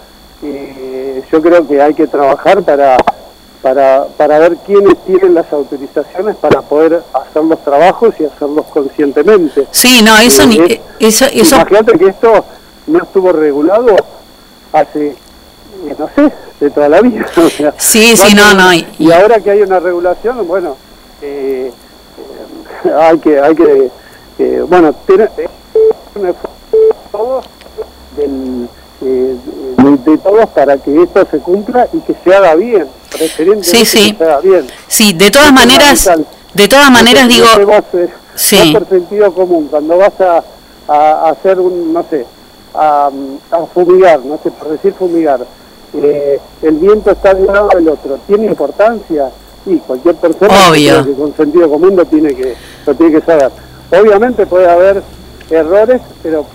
L: eh, yo creo que hay que trabajar para, para, para ver quiénes tienen las autorizaciones para poder hacer los trabajos y hacerlos conscientemente.
B: Sí, no, eso ni,
L: es-
B: eso, eso,
L: Imagínate que esto no estuvo regulado hace, no sé, de toda la vida. o sea,
B: Sí, sí, no, no, y-
L: Y, ahora que hay una regulación, bueno, eh, eh, hay que, hay que, eh, bueno, tener eh, un esfuerzo de todos, del, de, de todos para que esto se cumpla y que se haga bien,
B: Sí, sí.
L: que se haga bien.
B: sí, de todas
L: Es
B: maneras, de todas maneras digo,
L: vas,
B: Sí.
L: vas por sentido común, cuando vas a, a hacer un, no sé, a, a fumigar, no sé, por decir fumigar, eh, el viento está de un lado del otro, ¿tiene importancia? Sí, cualquier persona
B: Obvio.
L: que con sentido común lo tiene que, lo tiene que saber. Obviamente puede haber errores, pero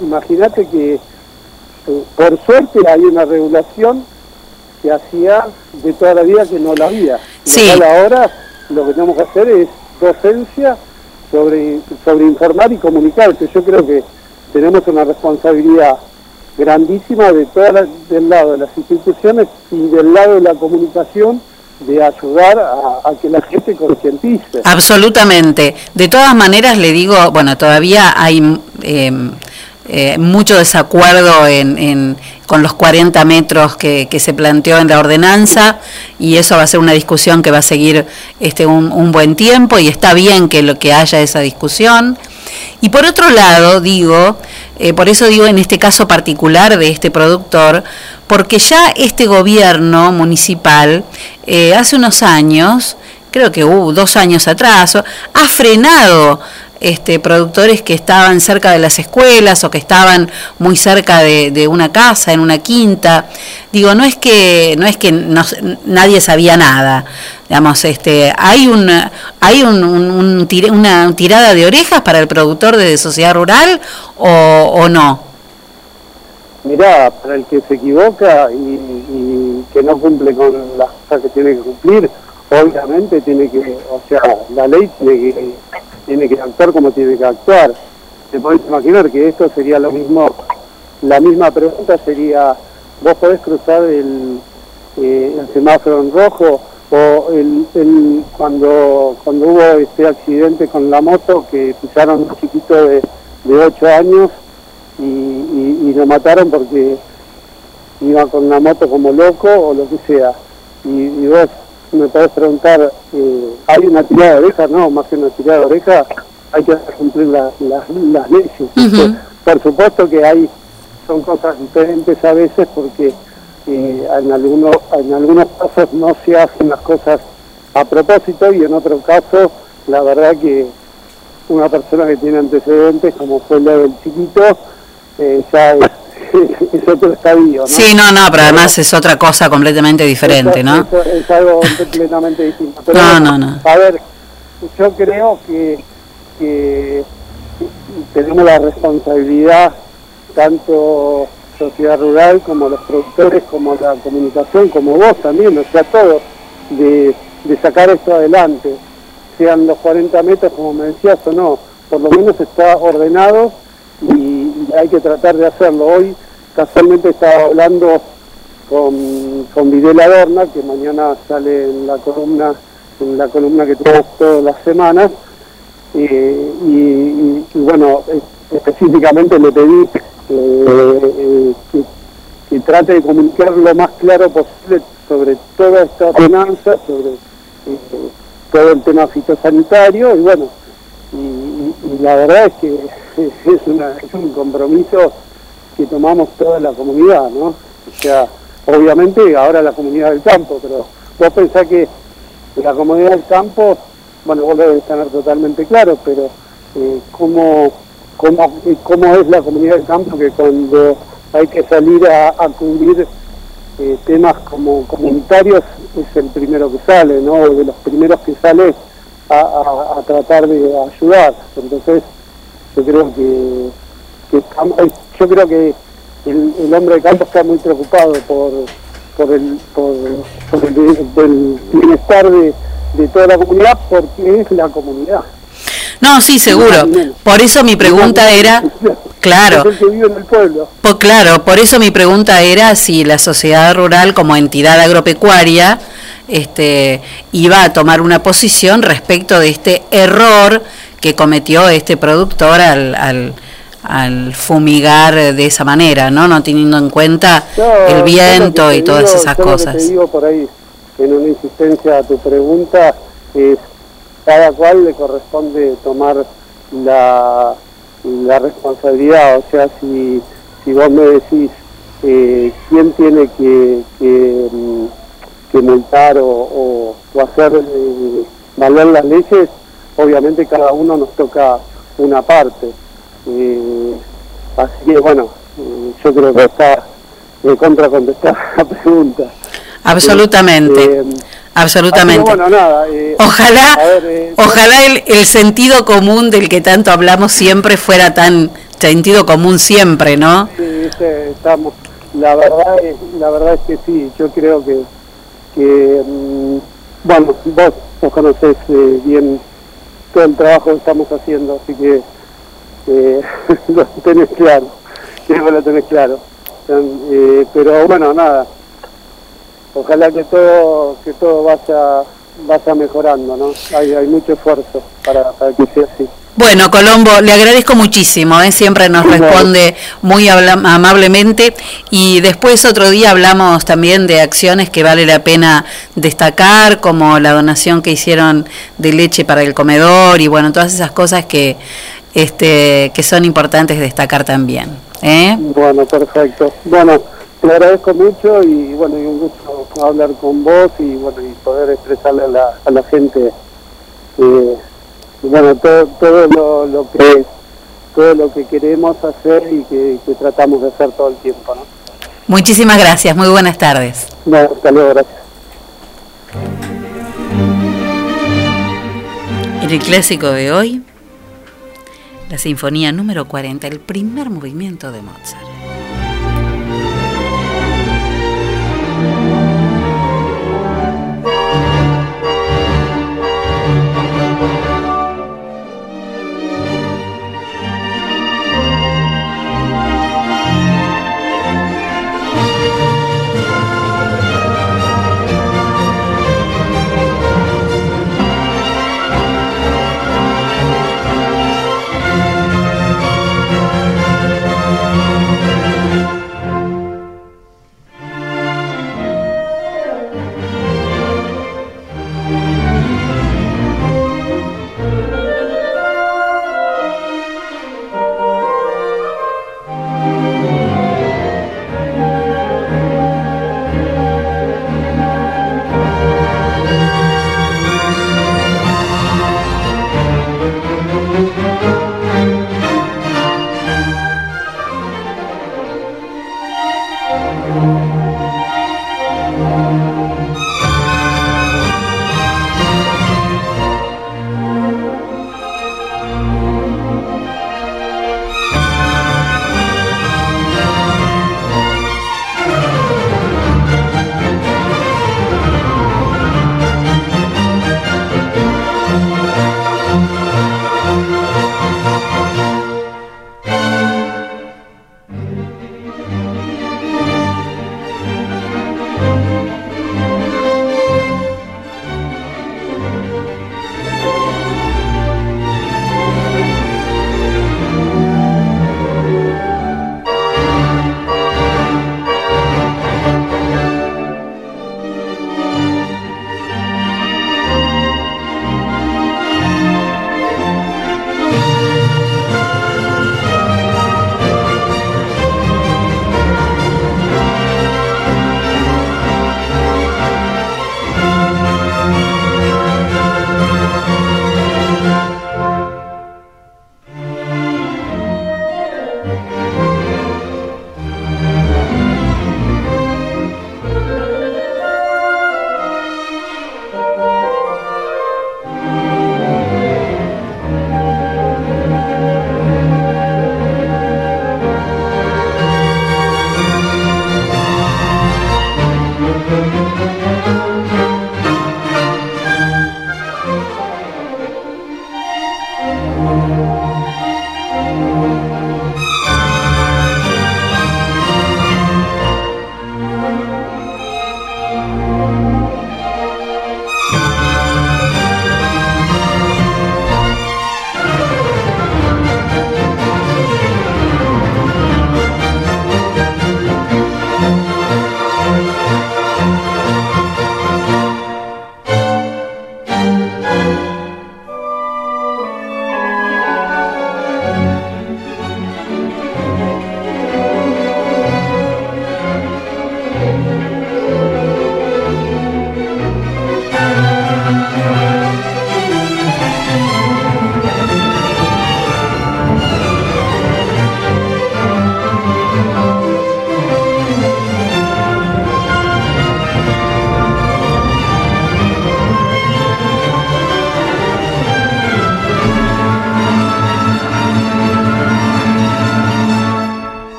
L: imagínate que eh, por suerte hay una regulación que hacía de toda la vida que no la había.
B: Sí.
L: Cual ahora lo que tenemos que hacer es docencia sobre, sobre informar y comunicar, que yo creo que tenemos una responsabilidad grandísima de toda la- del lado de las instituciones y del lado de la comunicación de ayudar a, a que la gente concientice.
B: absolutamente. De todas maneras le digo, bueno, todavía hay eh, eh, mucho desacuerdo en, en- con los 40 metros que, que se planteó en la ordenanza y eso va a ser una discusión que va a seguir este un, un buen tiempo y está bien que lo que haya esa discusión. Y por otro lado, digo, eh, por eso digo en este caso particular de este productor, porque ya este gobierno municipal eh, hace unos años, creo que hubo dos años atrás, ha frenado este, productores que estaban cerca de las escuelas o que estaban muy cerca de, una casa, en una quinta. Digo, no es que, no es que nadie sabía nada. Digamos, este, hay un, hay un, un- una tirada de orejas para el productor de sociedad rural o, o no.
L: Mirá, para el que se equivoca y, y que no cumple con las cosas que tiene que cumplir, obviamente tiene que, o sea, la ley tiene que, tiene que actuar como tiene que actuar. Te podés imaginar que esto sería lo mismo, la misma pregunta sería, vos podés cruzar el, eh, semáforo en rojo o el, cuando cuando hubo este accidente con la moto que pisaron un chiquito de, de 8 años y, y, lo mataron porque iba con la moto como loco o lo que sea. Y vos me podés preguntar, eh, ¿hay una tirada de oreja? No, más que una tirada de oreja, hay que cumplir la- la- las leyes. por, por supuesto que hay son cosas diferentes a veces porque eh, en, algunos, en algunos casos no se hacen las cosas a propósito y en otro caso, la verdad que una persona que tiene antecedentes, como fue la del chiquito, eh, ya es, es otro estadio, ¿no?
B: Sí, no, no, pero además es otra cosa completamente diferente, ¿no?
L: Eso es algo completamente distinto. Pero
B: No,
L: bueno,
B: no, no.
L: A ver, yo creo que, que tenemos la responsabilidad, tanto sociedad rural como los productores, como la comunicación, como vos también, o sea, todos, de, de sacar esto adelante, sean los 40 metros, como me decías, o no, por lo menos está ordenado y hay que tratar de hacerlo. Hoy, casualmente, estaba hablando con, con Videla Adorna, que mañana sale en la columna, en la columna que tenemos todas las semanas, y, bueno, específicamente le pedí eh, eh, que, que trate de comunicar lo más claro posible sobre toda esta ordenanza, sobre eh, todo el tema fitosanitario, y bueno, y la verdad es que es, un compromiso que tomamos toda la comunidad, ¿no? O sea, obviamente ahora la comunidad del campo, pero vos pensás que la comunidad del campo, bueno, vos lo debes tener totalmente claro, pero eh, ¿cómo, cómo, cómo es la comunidad del campo que cuando hay que salir a, cubrir eh, temas como comunitarios es el primero que sale, ¿no? De los primeros que sale a- a tratar de ayudar. Entonces, yo creo que, yo creo que el, el hombre de campo está muy preocupado por por el por, por el, bienestar de, de toda la comunidad porque es la comunidad.
B: No, sí, seguro. Por eso mi pregunta era, claro,
L: Es el que vive en el pueblo.
B: po- claro, por eso mi pregunta era si la sociedad rural como entidad agropecuaria este, iba a tomar una posición respecto de este error que cometió este productor al, al, al fumigar de esa manera, ¿no? No teniendo en cuenta
L: Yo,
B: el viento y
L: te
B: todas
L: digo-
B: esas
L: yo lo que
B: cosas.
L: te digo por ahí, en una insistencia a tu pregunta, es cada cual le corresponde tomar la, la responsabilidad. O sea, si, si vos me decís eh, quién tiene que, que, mm, que multar o, o- o hacer eh, valer las leyes, obviamente cada uno nos toca una parte. Eh, así que bueno, yo creo que está de contra contestar la pregunta.
B: Absolutamente,
L: Eh,
B: absolutamente.
L: que bueno, nada, eh,
B: Ojalá,
L: ver, eh,
B: ojalá el, el sentido común del que tanto hablamos siempre fuera tan sentido común siempre, ¿no?
L: Sí, estamos, la verdad es, la verdad es que sí, yo creo que, que mm, bueno, vos, vos conocés bien el trabajo que estamos haciendo, así que eh, lo tenés claro, que lo tenés claro. Eh, pero bueno, nada, ojalá que todo, que todo vaya, vaya mejorando, ¿no? Hay, hay mucho esfuerzo para, para que sea así.
B: Bueno, Colombo, le agradezco muchísimo, ¿eh? siempre nos responde muy amablemente y después otro día hablamos también de acciones que vale la pena destacar, como la donación que hicieron de leche para el comedor y bueno, todas esas cosas que, este, que son importantes destacar también. ¿eh?
L: Bueno, perfecto. Bueno, te agradezco mucho y bueno, y un gusto hablar con vos y bueno, y poder expresarle a la, a la gente eh, bueno, todo, todo lo, lo que todo lo que queremos hacer y que, que tratamos de hacer todo el tiempo, ¿no?
B: Muchísimas gracias, muy buenas tardes.
L: Bueno, hasta luego, gracias.
B: En el clásico de hoy, la sinfonía número 40, el primer movimiento de Mozart.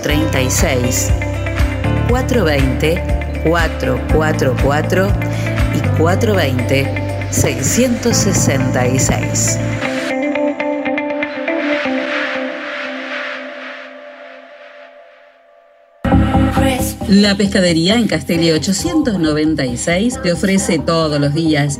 F: 036 420 444 y 420 666. La pescadería en Castelli 896 te ofrece todos los días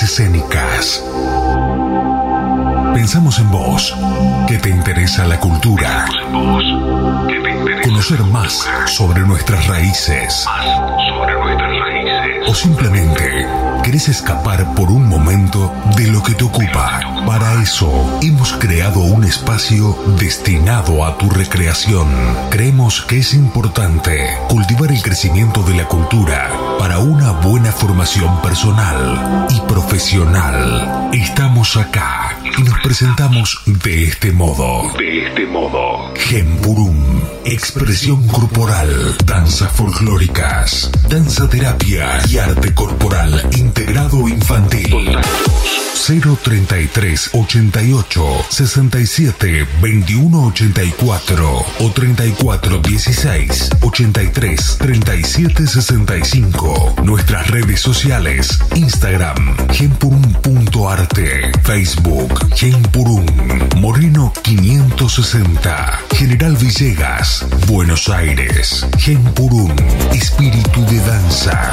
M: Escénicas. Pensamos en vos, que te interesa la cultura. Conocer más sobre nuestras raíces. O simplemente querés escapar por un momento de lo que te ocupa. Para eso hemos creado un espacio destinado a tu recreación. Creemos que es importante cultivar el crecimiento de la cultura para una buena formación personal y profesional. Estamos acá y nos presentamos de este modo. De este modo. Gempurum. Expresión corporal, danzas folclóricas, danza terapia y arte corporal integrado infantil. 033 88 67 21 84 o 34 16 83 37 65. Nuestras redes sociales: Instagram, genpurum.arte, Facebook, genpurum, Moreno 560, General Villegas, Buenos Aires, genpurum, espíritu de danza.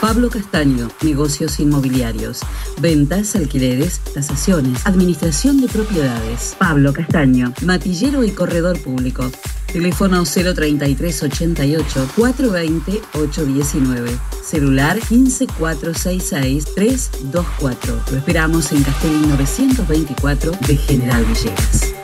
F: Pablo Castaño, negocios inmobiliarios, ventas, alquileres, tasaciones, administración de propiedades. Pablo Castaño, matillero y corredor público. Teléfono 033 88 420 819. Celular 15466 324. Lo esperamos en Castellín 924 de General Villegas.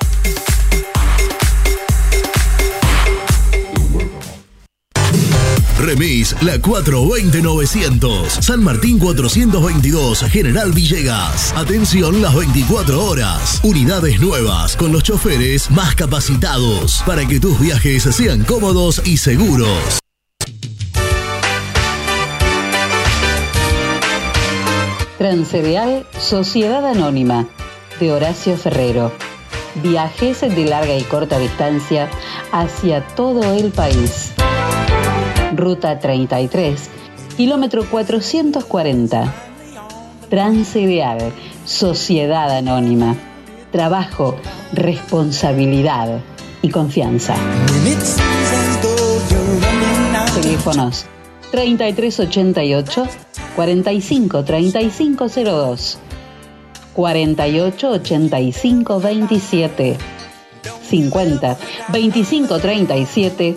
N: Remis La 420-900. San Martín 422, General Villegas. Atención las 24 horas. Unidades nuevas con los choferes más capacitados para que tus viajes sean cómodos y seguros.
F: Transcereal Sociedad Anónima de Horacio Ferrero. Viajes de larga y corta distancia hacia todo el país. Ruta 33, kilómetro 440. Transideal, Sociedad Anónima. Trabajo, responsabilidad y confianza. Teléfonos 3388 45 3502 48 85 27 50 25 37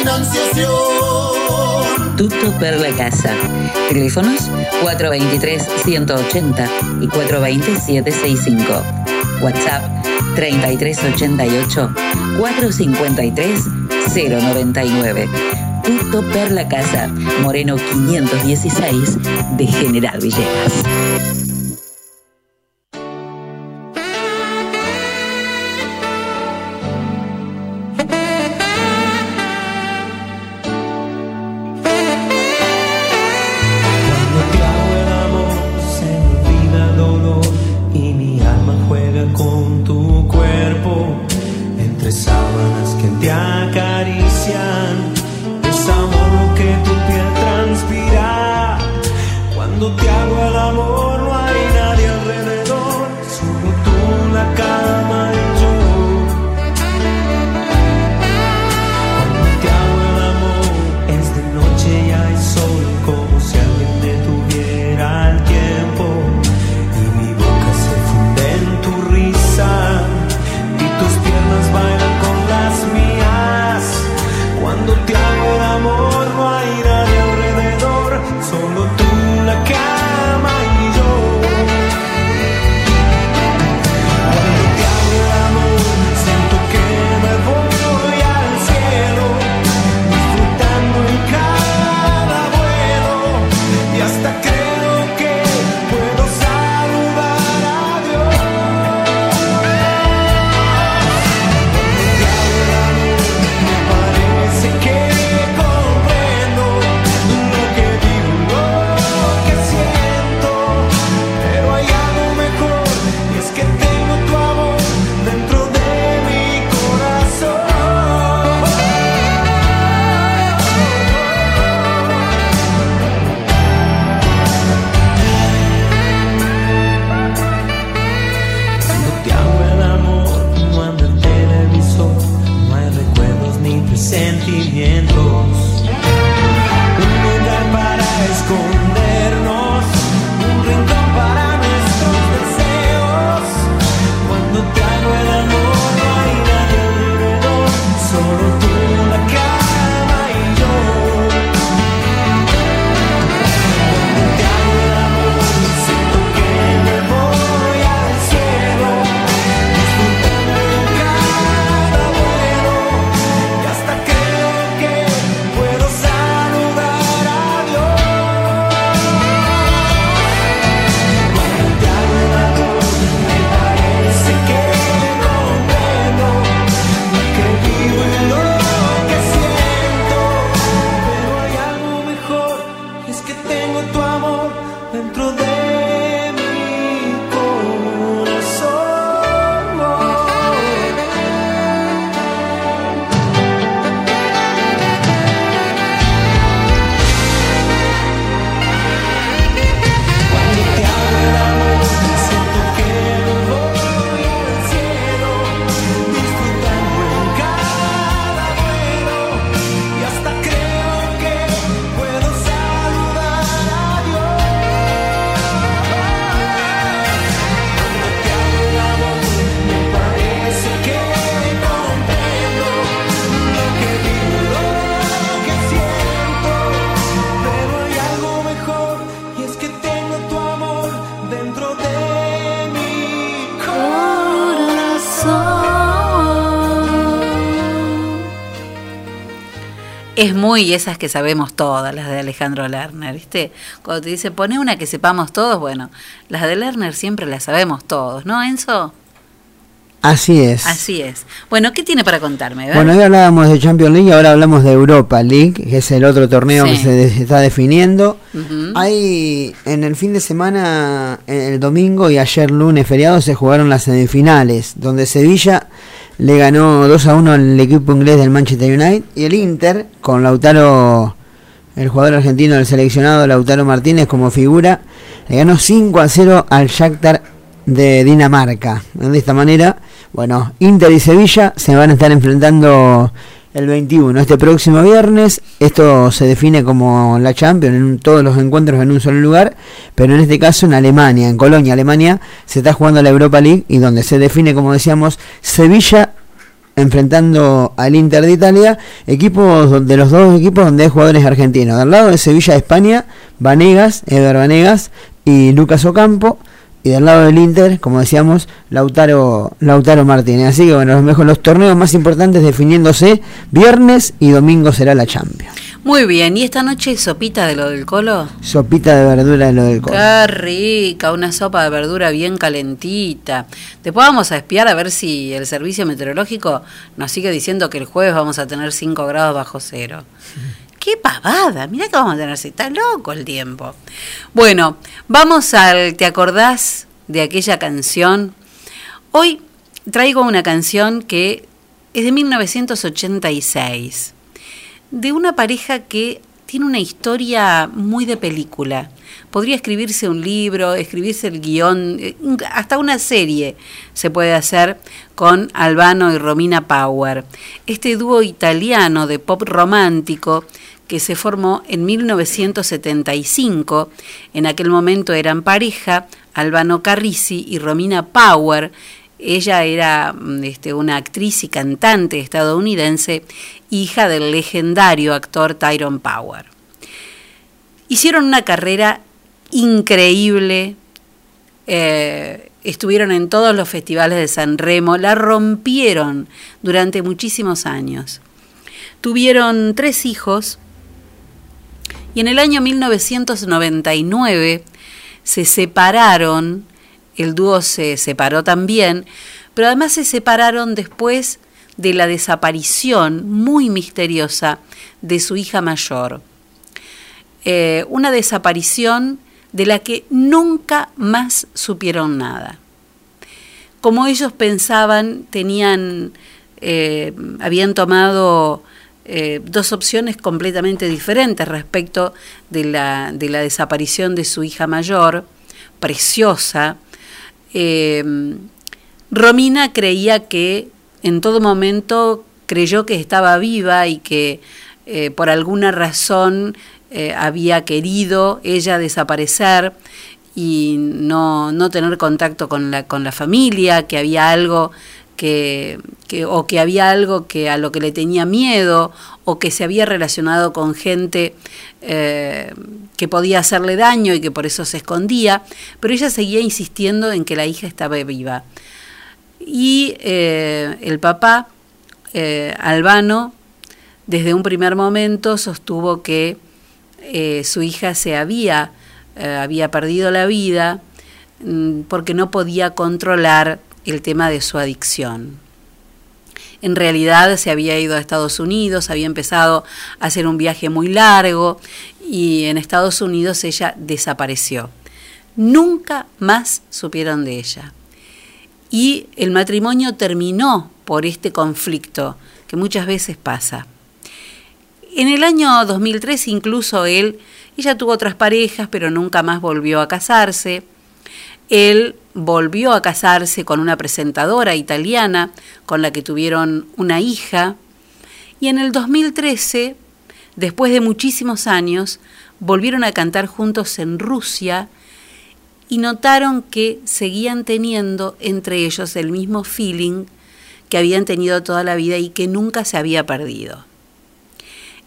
E: financiación.
F: Tutto per la casa. Teléfonos 423-180 y 420-765. WhatsApp 3388 453 099.
O: Instituto Perla Casa, Moreno 516 de General Villegas.
P: Es
B: muy esas que sabemos todas, las de Alejandro Lerner, ¿viste? Cuando te dice, pone una que sepamos todos, bueno, las de Lerner siempre las sabemos todos, ¿no, Enzo?
C: Así es.
B: Así es. Bueno, ¿qué tiene para contarme? A ver.
C: Bueno, hoy hablábamos de Champions League, ahora hablamos de Europa League, que es el otro torneo
B: Sí.
C: que se está definiendo.
B: Ujú.
C: Hay en el fin de semana, en el domingo y ayer lunes feriado se jugaron las semifinales, donde Sevilla le ganó 2 a 1 al equipo inglés del Manchester United y el Inter con Lautaro, el jugador argentino del seleccionado Lautaro Martínez como figura, le ganó 5 a 0 al Shakhtar de Dinamarca. De esta manera, bueno, Inter y Sevilla se van a estar enfrentando el 21, este próximo viernes. Esto se define como la Champions, en todos los encuentros en un solo lugar, pero en este caso en Alemania, en Colonia, Alemania, se está jugando la Europa League y donde se define, como decíamos, Sevilla enfrentando al Inter de Italia, equipos donde los dos equipos donde hay jugadores argentinos. Del lado de Sevilla de España, Vanegas, Ever Vanegas y Lucas Ocampo. Y del lado del Inter, como decíamos, Lautaro, Lautaro Martínez. Así que bueno, los, mejor, los torneos más importantes definiéndose viernes y domingo será la Champions.
B: Muy bien, ¿y esta noche sopita de lo del colo?
C: Sopita de verdura de lo del colo.
B: Qué rica, una sopa de verdura bien calentita. Después vamos a espiar a ver si el servicio meteorológico nos sigue diciendo que el jueves vamos a tener 5 grados bajo cero. Qué pavada, mira que vamos a tener, está loco el tiempo. Bueno, vamos al ¿te acordás de aquella canción? Hoy traigo una canción que es de 1986, de una pareja que tiene una historia muy de película. Podría escribirse un libro, escribirse el guion, eh, hasta una serie se puede hacer con Albano y Romina Power. Este dúo italiano de pop romántico que se formó en 1975. En aquel momento eran pareja, Albano Carrisi y Romina Power. Ella era mm, este, una actriz y cantante estadounidense, hija del legendario actor Tyrone Power. Hicieron una carrera increíble, eh, estuvieron en todos los festivales de San Remo, la rompieron durante muchísimos años. Tuvieron tres hijos y en el año 1999 se separaron, el dúo se separó también, pero además se separaron después de la desaparición muy misteriosa de su hija mayor. Eh, una desaparición de la que nunca más supieron nada. Como ellos pensaban, tenían, eh, habían tomado eh, dos opciones completamente diferentes respecto de la, de la, desaparición de su hija mayor, preciosa. Eh, Romina creía que en todo momento creyó que estaba viva y que eh, por alguna razón había querido ella desaparecer y no, no tener contacto con la, con la familia, que había algo que, o que había algo que a lo que le tenía miedo o que se había relacionado con gente eh, que podía hacerle daño y que por eso se escondía, pero ella seguía insistiendo en que la hija estaba viva. Y eh, el papá, eh, Albano, desde un primer momento sostuvo que su hija se había, había perdido la vida mm, porque no podía controlar el tema de su adicción. En realidad se había ido a Estados Unidos, había empezado a hacer un viaje muy largo y en Estados Unidos ella desapareció. Nunca más supieron de ella. Y el matrimonio terminó por este conflicto que muchas veces pasa. En el año 2003 incluso él, ella tuvo otras parejas, pero nunca más volvió a casarse. Él volvió a casarse con una presentadora italiana con la que tuvieron una hija y en el 2013, después de muchísimos años, volvieron a cantar juntos en Rusia y notaron que seguían teniendo entre ellos el mismo feeling que habían tenido toda la vida y que nunca se había perdido.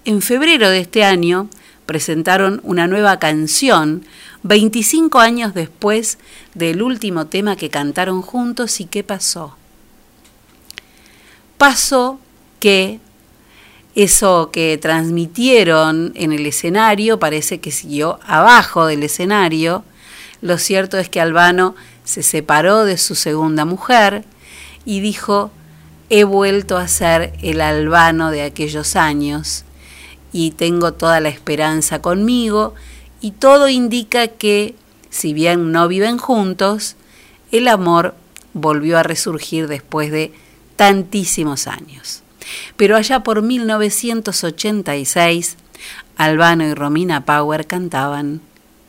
B: En febrero de este año presentaron una nueva canción 25 años después del último tema que cantaron juntos y qué pasó. Pasó que eso que transmitieron en el escenario parece que siguió abajo del escenario. Lo cierto es que Albano se separó de su segunda mujer y dijo, he vuelto a ser el Albano de aquellos años y tengo toda la esperanza conmigo y todo indica que, si bien no viven juntos, el amor volvió a resurgir después de tantísimos años. Pero allá por 1986, Albano y Romina Power cantaban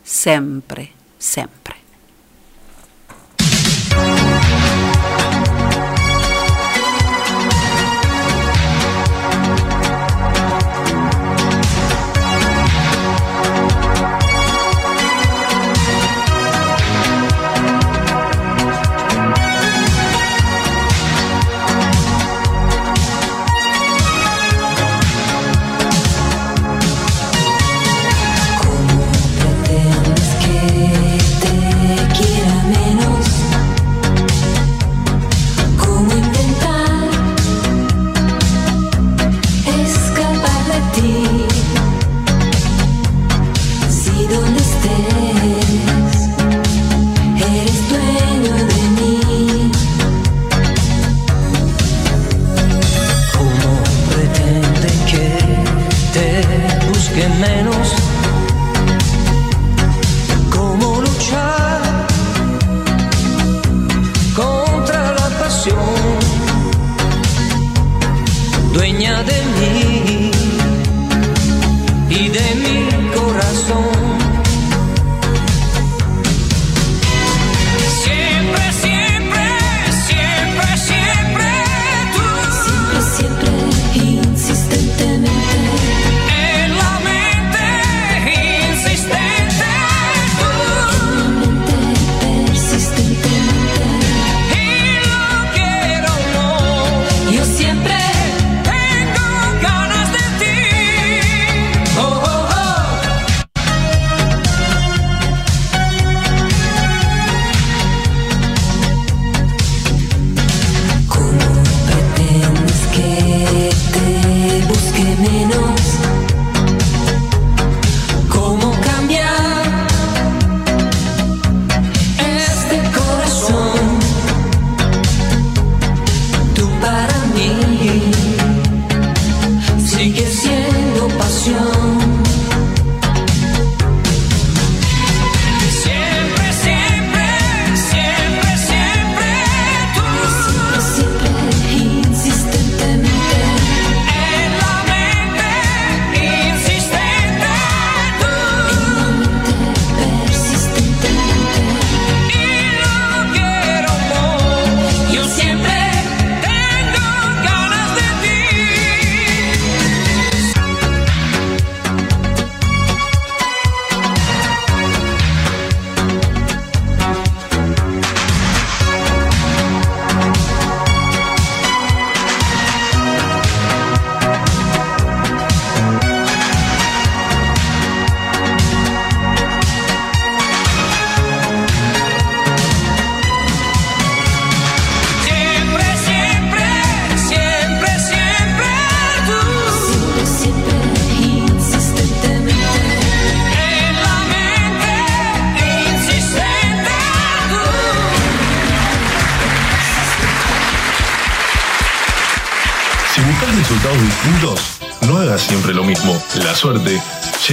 B: Siempre, siempre.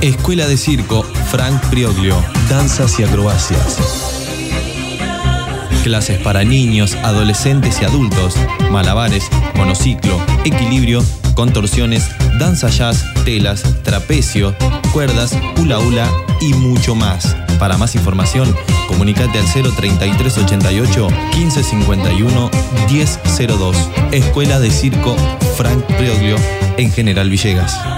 A: Escuela de Circo Frank Prioglio, Danzas y Acrobacias. Clases para niños, adolescentes y adultos, malabares, monociclo, equilibrio, contorsiones, danza jazz, telas, trapecio, cuerdas, hula hula y mucho más. Para más información, comunicate al 03388 1551 1002. Escuela de Circo Frank Prioglio en General Villegas.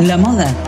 F: La moda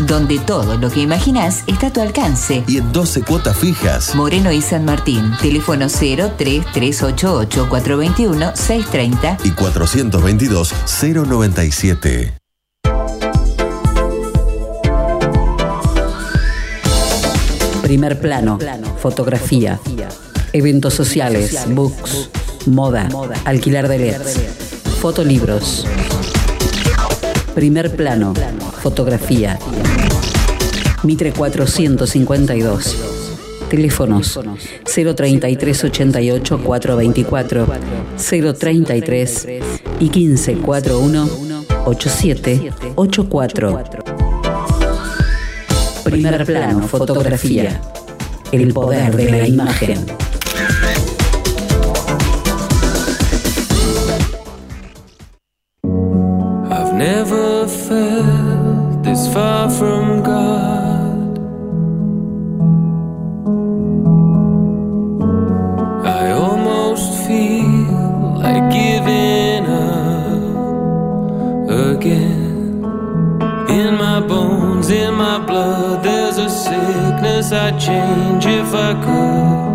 Q: Donde todo lo que imaginas está a tu alcance.
R: Y en 12 cuotas fijas.
Q: Moreno y San Martín. Teléfono 03388 421 630.
R: Y 422 097.
F: Primer plano, fotografía, eventos sociales, books, moda, alquilar de LEDs, fotolibros. Primer plano, fotografía. Mitre 452. Teléfonos 033 88 424 033 y 1541 8784. Primer plano, fotografía. El poder de la imagen.
O: Felt this far from God. I almost feel like giving up again. In my bones, in my blood, there's a sickness I'd change if I could.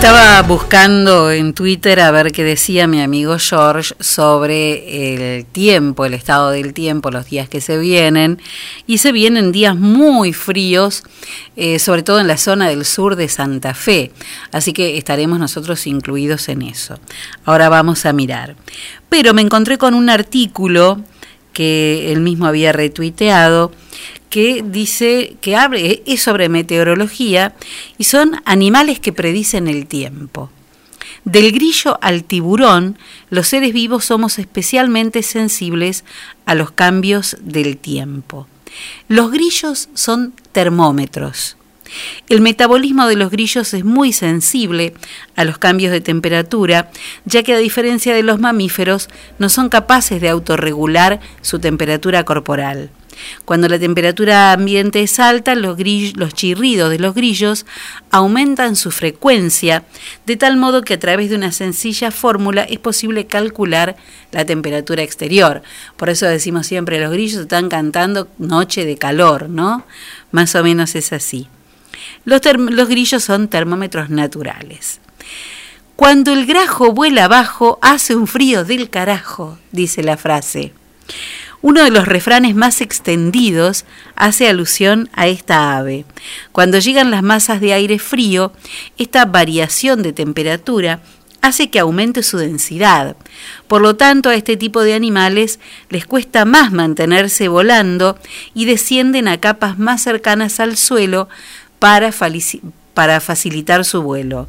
B: Estaba buscando en Twitter a ver qué decía mi amigo George sobre el tiempo, el estado del tiempo, los días que se vienen. Y se vienen días muy fríos, eh, sobre todo en la zona del sur de Santa Fe. Así que estaremos nosotros incluidos en eso. Ahora vamos a mirar. Pero me encontré con un artículo que él mismo había retuiteado que dice que abre, es sobre meteorología y son animales que predicen el tiempo. Del grillo al tiburón, los seres vivos somos especialmente sensibles a los cambios del tiempo. Los grillos son termómetros. El metabolismo de los grillos es muy sensible a los cambios de temperatura, ya que a diferencia de los mamíferos, no son capaces de autorregular su temperatura corporal. Cuando la temperatura ambiente es alta, los, chirridos de los grillos aumentan su frecuencia, de tal modo que a través de una sencilla fórmula es posible calcular la temperatura exterior. Por eso decimos siempre, los grillos están cantando noche de calor, ¿no? Más o menos es así. Los, los grillos son termómetros naturales. Cuando el grajo vuela abajo, hace un frío del carajo, dice la frase. Uno de los refranes más extendidos hace alusión a esta ave. Cuando llegan las masas de aire frío, esta variación de temperatura hace que aumente su densidad. Por lo tanto, a este tipo de animales les cuesta más mantenerse volando y descienden a capas más cercanas al suelo para, para facilitar su vuelo.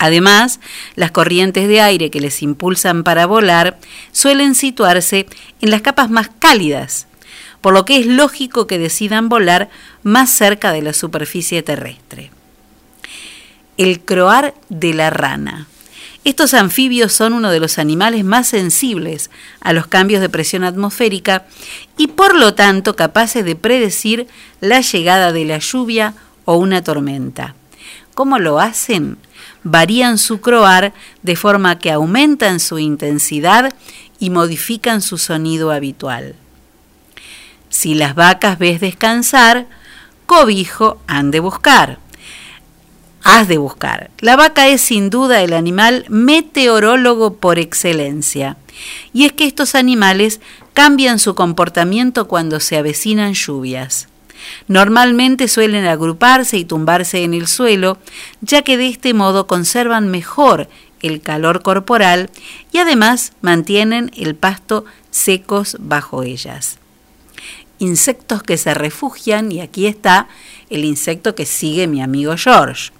B: Además, las corrientes de aire que les impulsan para volar suelen situarse en las capas más cálidas, por lo que es lógico que decidan volar más cerca de la superficie terrestre. El croar de la rana. Estos anfibios son uno de los animales más sensibles a los cambios de presión atmosférica y por lo tanto capaces de predecir la llegada de la lluvia o una tormenta. ¿Cómo lo hacen? Varían su croar de forma que aumentan su intensidad y modifican su sonido habitual. Si las vacas ves descansar, cobijo han de buscar. Has de buscar. La vaca es sin duda el animal meteorólogo por excelencia. Y es que estos animales cambian su comportamiento cuando se avecinan lluvias. Normalmente suelen agruparse y tumbarse en el suelo, ya que de este modo conservan mejor el calor corporal y además mantienen el pasto secos bajo ellas. Insectos que se refugian, y aquí está el insecto que sigue mi amigo George.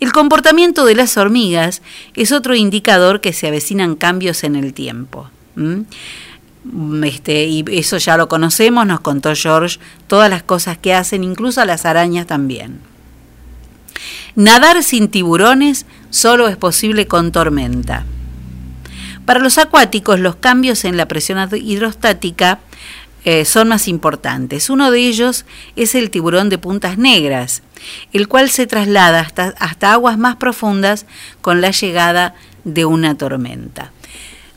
B: El comportamiento de las hormigas es otro indicador que se avecinan cambios en el tiempo. Este, y eso ya lo conocemos, nos contó George, todas las cosas que hacen, incluso a las arañas también. Nadar sin tiburones solo es posible con tormenta. Para los acuáticos, los cambios en la presión hidrostática eh, son más importantes. Uno de ellos es el tiburón de puntas negras, el cual se traslada hasta, hasta aguas más profundas con la llegada de una tormenta.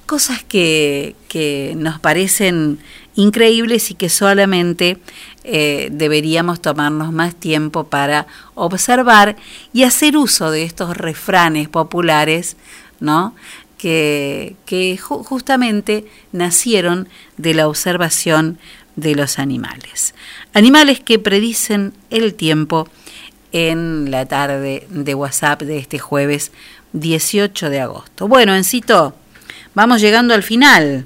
B: Cosas que, que nos parecen increíbles y que solamente eh, deberíamos tomarnos más tiempo para observar y hacer uso de estos refranes populares, ¿no? que, que ju- justamente nacieron de la observación de los animales. Animales que predicen el tiempo en la tarde de WhatsApp de este jueves 18 de agosto. Bueno, Encito, vamos llegando al final.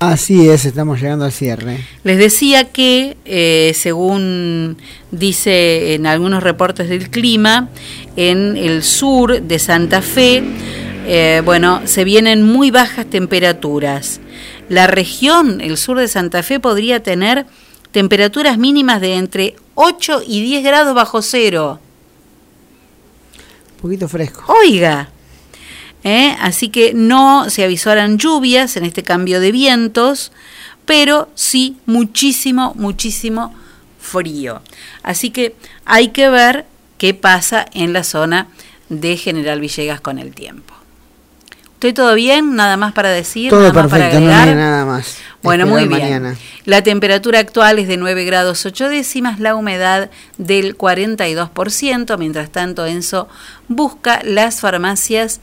C: Así es, estamos llegando al cierre.
B: Les decía que, eh, según dice en algunos reportes del clima, en el sur de Santa Fe, eh, bueno, se vienen muy bajas temperaturas. La región, el sur de Santa Fe, podría tener temperaturas mínimas de entre 8 y 10 grados bajo cero.
C: Un poquito fresco.
B: Oiga, ¿eh? así que no se avisoran lluvias en este cambio de vientos, pero sí muchísimo, muchísimo frío. Así que hay que ver qué pasa en la zona de General Villegas con el tiempo. ¿Estoy todo bien? ¿Nada más para decir?
C: Todo
B: ¿Nada más para
C: perfecto, no nada más.
B: Bueno,
C: Esperar
B: muy bien.
C: mañana.
B: La temperatura actual es de 9 grados 8 décimas, la humedad del 42%. Mientras tanto, Enzo busca las farmacias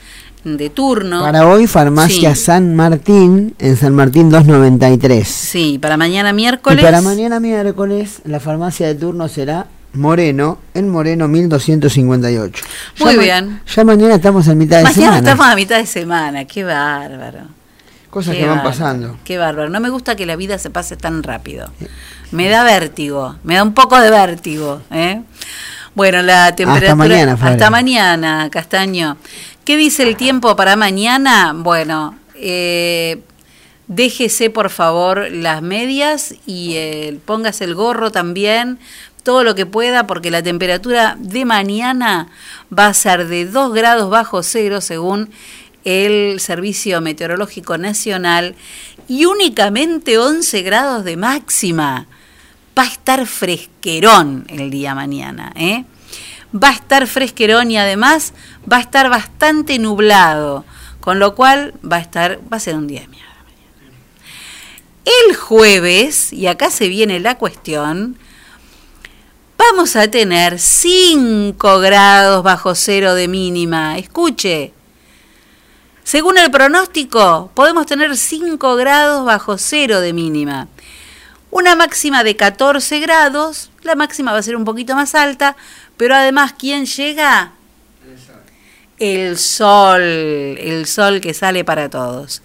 B: de turno.
C: Para hoy, farmacia
B: Sí.
C: San Martín, en San Martín 293.
B: Sí, para mañana
C: Y
B: miércoles.
C: para mañana miércoles, la farmacia de turno será Moreno, en Moreno 1258. Ya
B: Muy bien.
C: Ya mañana estamos en mitad de
B: Mañana
C: semana.
B: estamos a mitad de semana, qué bárbaro.
C: Cosas
B: Qué
C: que van pasando.
B: Qué bárbaro. No me gusta que la vida se pase tan rápido. Me da vértigo, me da un poco de vértigo. ¿eh? Bueno, la temperatura.
C: mañana, Flavia.
B: Hasta mañana, Castaño. ¿Qué dice el tiempo para mañana? Bueno, eh, déjese por favor las medias y eh, póngase el gorro también, todo lo que pueda, porque la temperatura de mañana va a ser de 2 grados bajo cero según el Servicio Meteorológico Nacional y únicamente 11 grados de máxima. Va a estar fresquerón el día mañana, ¿eh? Va a estar fresquerón y además va a estar bastante nublado, con lo cual va a estar, va a ser un día de mierda. El jueves, y acá se viene la cuestión, vamos a tener 5 grados bajo cero de mínima. Escuche, según el pronóstico, podemos tener 5 grados bajo cero de mínima. Una máxima de 14 grados, la máxima va a ser un poquito más alta, pero además, ¿quién llega? El sol, el sol que sale para todos.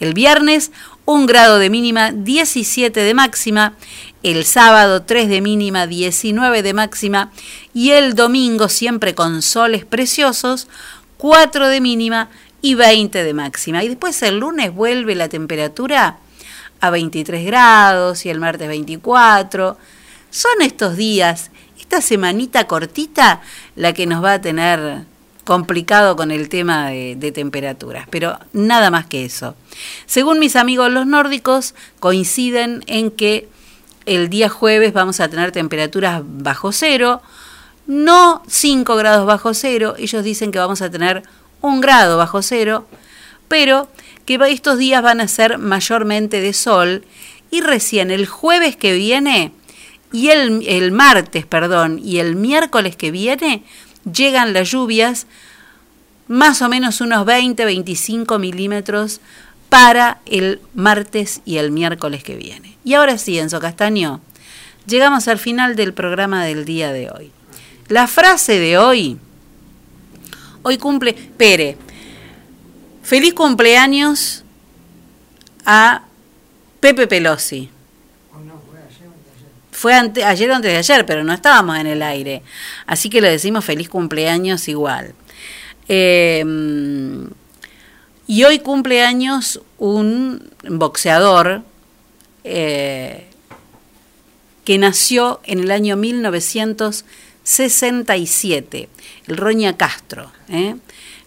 B: El viernes, un grado de mínima, 17 de máxima. El sábado, 3 de mínima, 19 de máxima. Y el domingo, siempre con soles preciosos, 4 de mínima y 20 de máxima. Y después el lunes vuelve la temperatura a 23 grados y el martes 24. Son estos días, esta semanita cortita, la que nos va a tener complicado con el tema de, temperaturas, pero nada más que eso. Según mis amigos los nórdicos, coinciden en que el día jueves vamos a tener temperaturas bajo cero, no 5 grados bajo cero, ellos dicen que vamos a tener un grado bajo cero, pero que estos días van a ser mayormente de sol y recién el jueves que viene y el, el martes, perdón, y el miércoles que viene llegan las lluvias, más o menos unos 20-25 milímetros para el martes y el miércoles que viene. Y ahora sí, Enzo Castaño, llegamos al final del programa del día de hoy. La frase de hoy, hoy cumple, Pere, feliz cumpleaños a Pepe Pelosi. Fue ayer o antes de ayer, pero no estábamos en el aire. Así que le decimos feliz cumpleaños igual. Eh, y hoy cumpleaños un boxeador eh, que nació en el año 1967, el Roña Castro. ¿eh?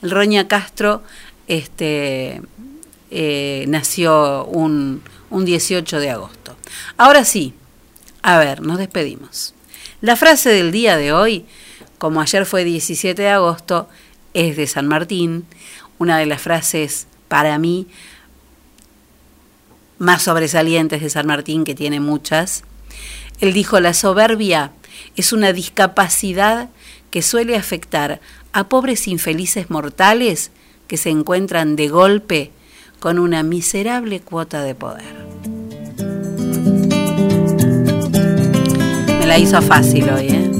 B: El Roña Castro este, eh, nació un, un 18 de agosto. Ahora sí, a ver, nos despedimos. La frase del día de hoy, como ayer fue 17 de agosto, es de San Martín, una de las frases para mí más sobresalientes de San Martín, que tiene muchas. Él dijo, la soberbia es una discapacidad que suele afectar a pobres infelices mortales que se encuentran de golpe con una miserable cuota de poder. La hizo fácil hoy, ¿eh?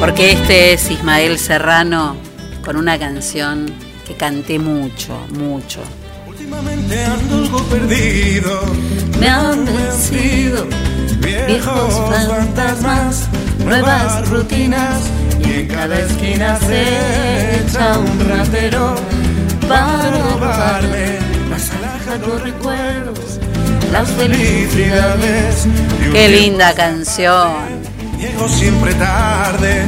B: Porque este es Ismael Serrano con una canción que canté mucho, mucho.
J: Últimamente ando algo perdido.
S: Me han vencido viejos fantasmas, nuevas rutinas y en cada esquina se echa un ratero para robarle las alhajas, los recuerdos, las felicidades.
B: Qué linda canción.
J: Llego siempre tarde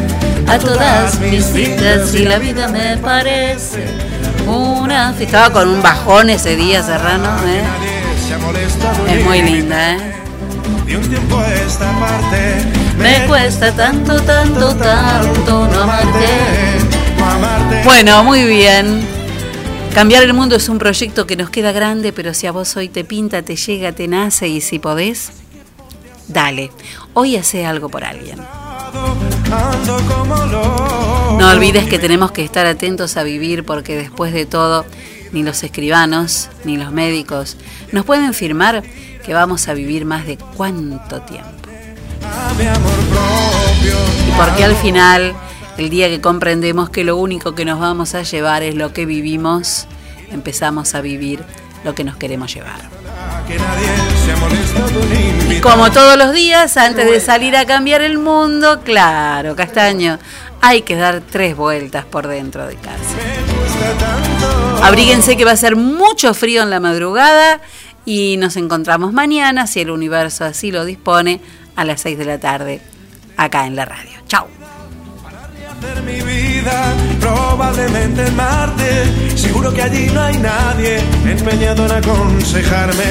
S: A todas mis citas y la vida me parece una.
B: Estaba con un bajón ese día, Serrano. ¿eh? Es muy linda, ¿eh?
J: De un tiempo a esta parte
S: Me cuesta tanto, tanto, tanto no amarte.
B: Bueno, muy bien. Cambiar el mundo es un proyecto que nos queda grande, pero si a vos hoy te pinta, te llega, te nace y si podés, dale. Hoy hace algo por alguien. No olvides que tenemos que estar atentos a vivir porque después de todo, ni los escribanos ni los médicos nos pueden firmar que vamos a vivir más de cuánto tiempo. Y porque al final, el día que comprendemos que lo único que nos vamos a llevar es lo que vivimos, empezamos a vivir lo que nos queremos llevar. Y como todos los días, antes de salir a cambiar el mundo, claro, Castaño, hay que dar tres vueltas por dentro de casa. Abríguense que va a ser mucho frío en la madrugada y nos encontramos mañana, si el universo así lo dispone, a las 6 de la tarde, acá en la radio.
J: Hacer mi vida, probablemente en Marte. Seguro que allí no hay nadie empeñado en aconsejarme.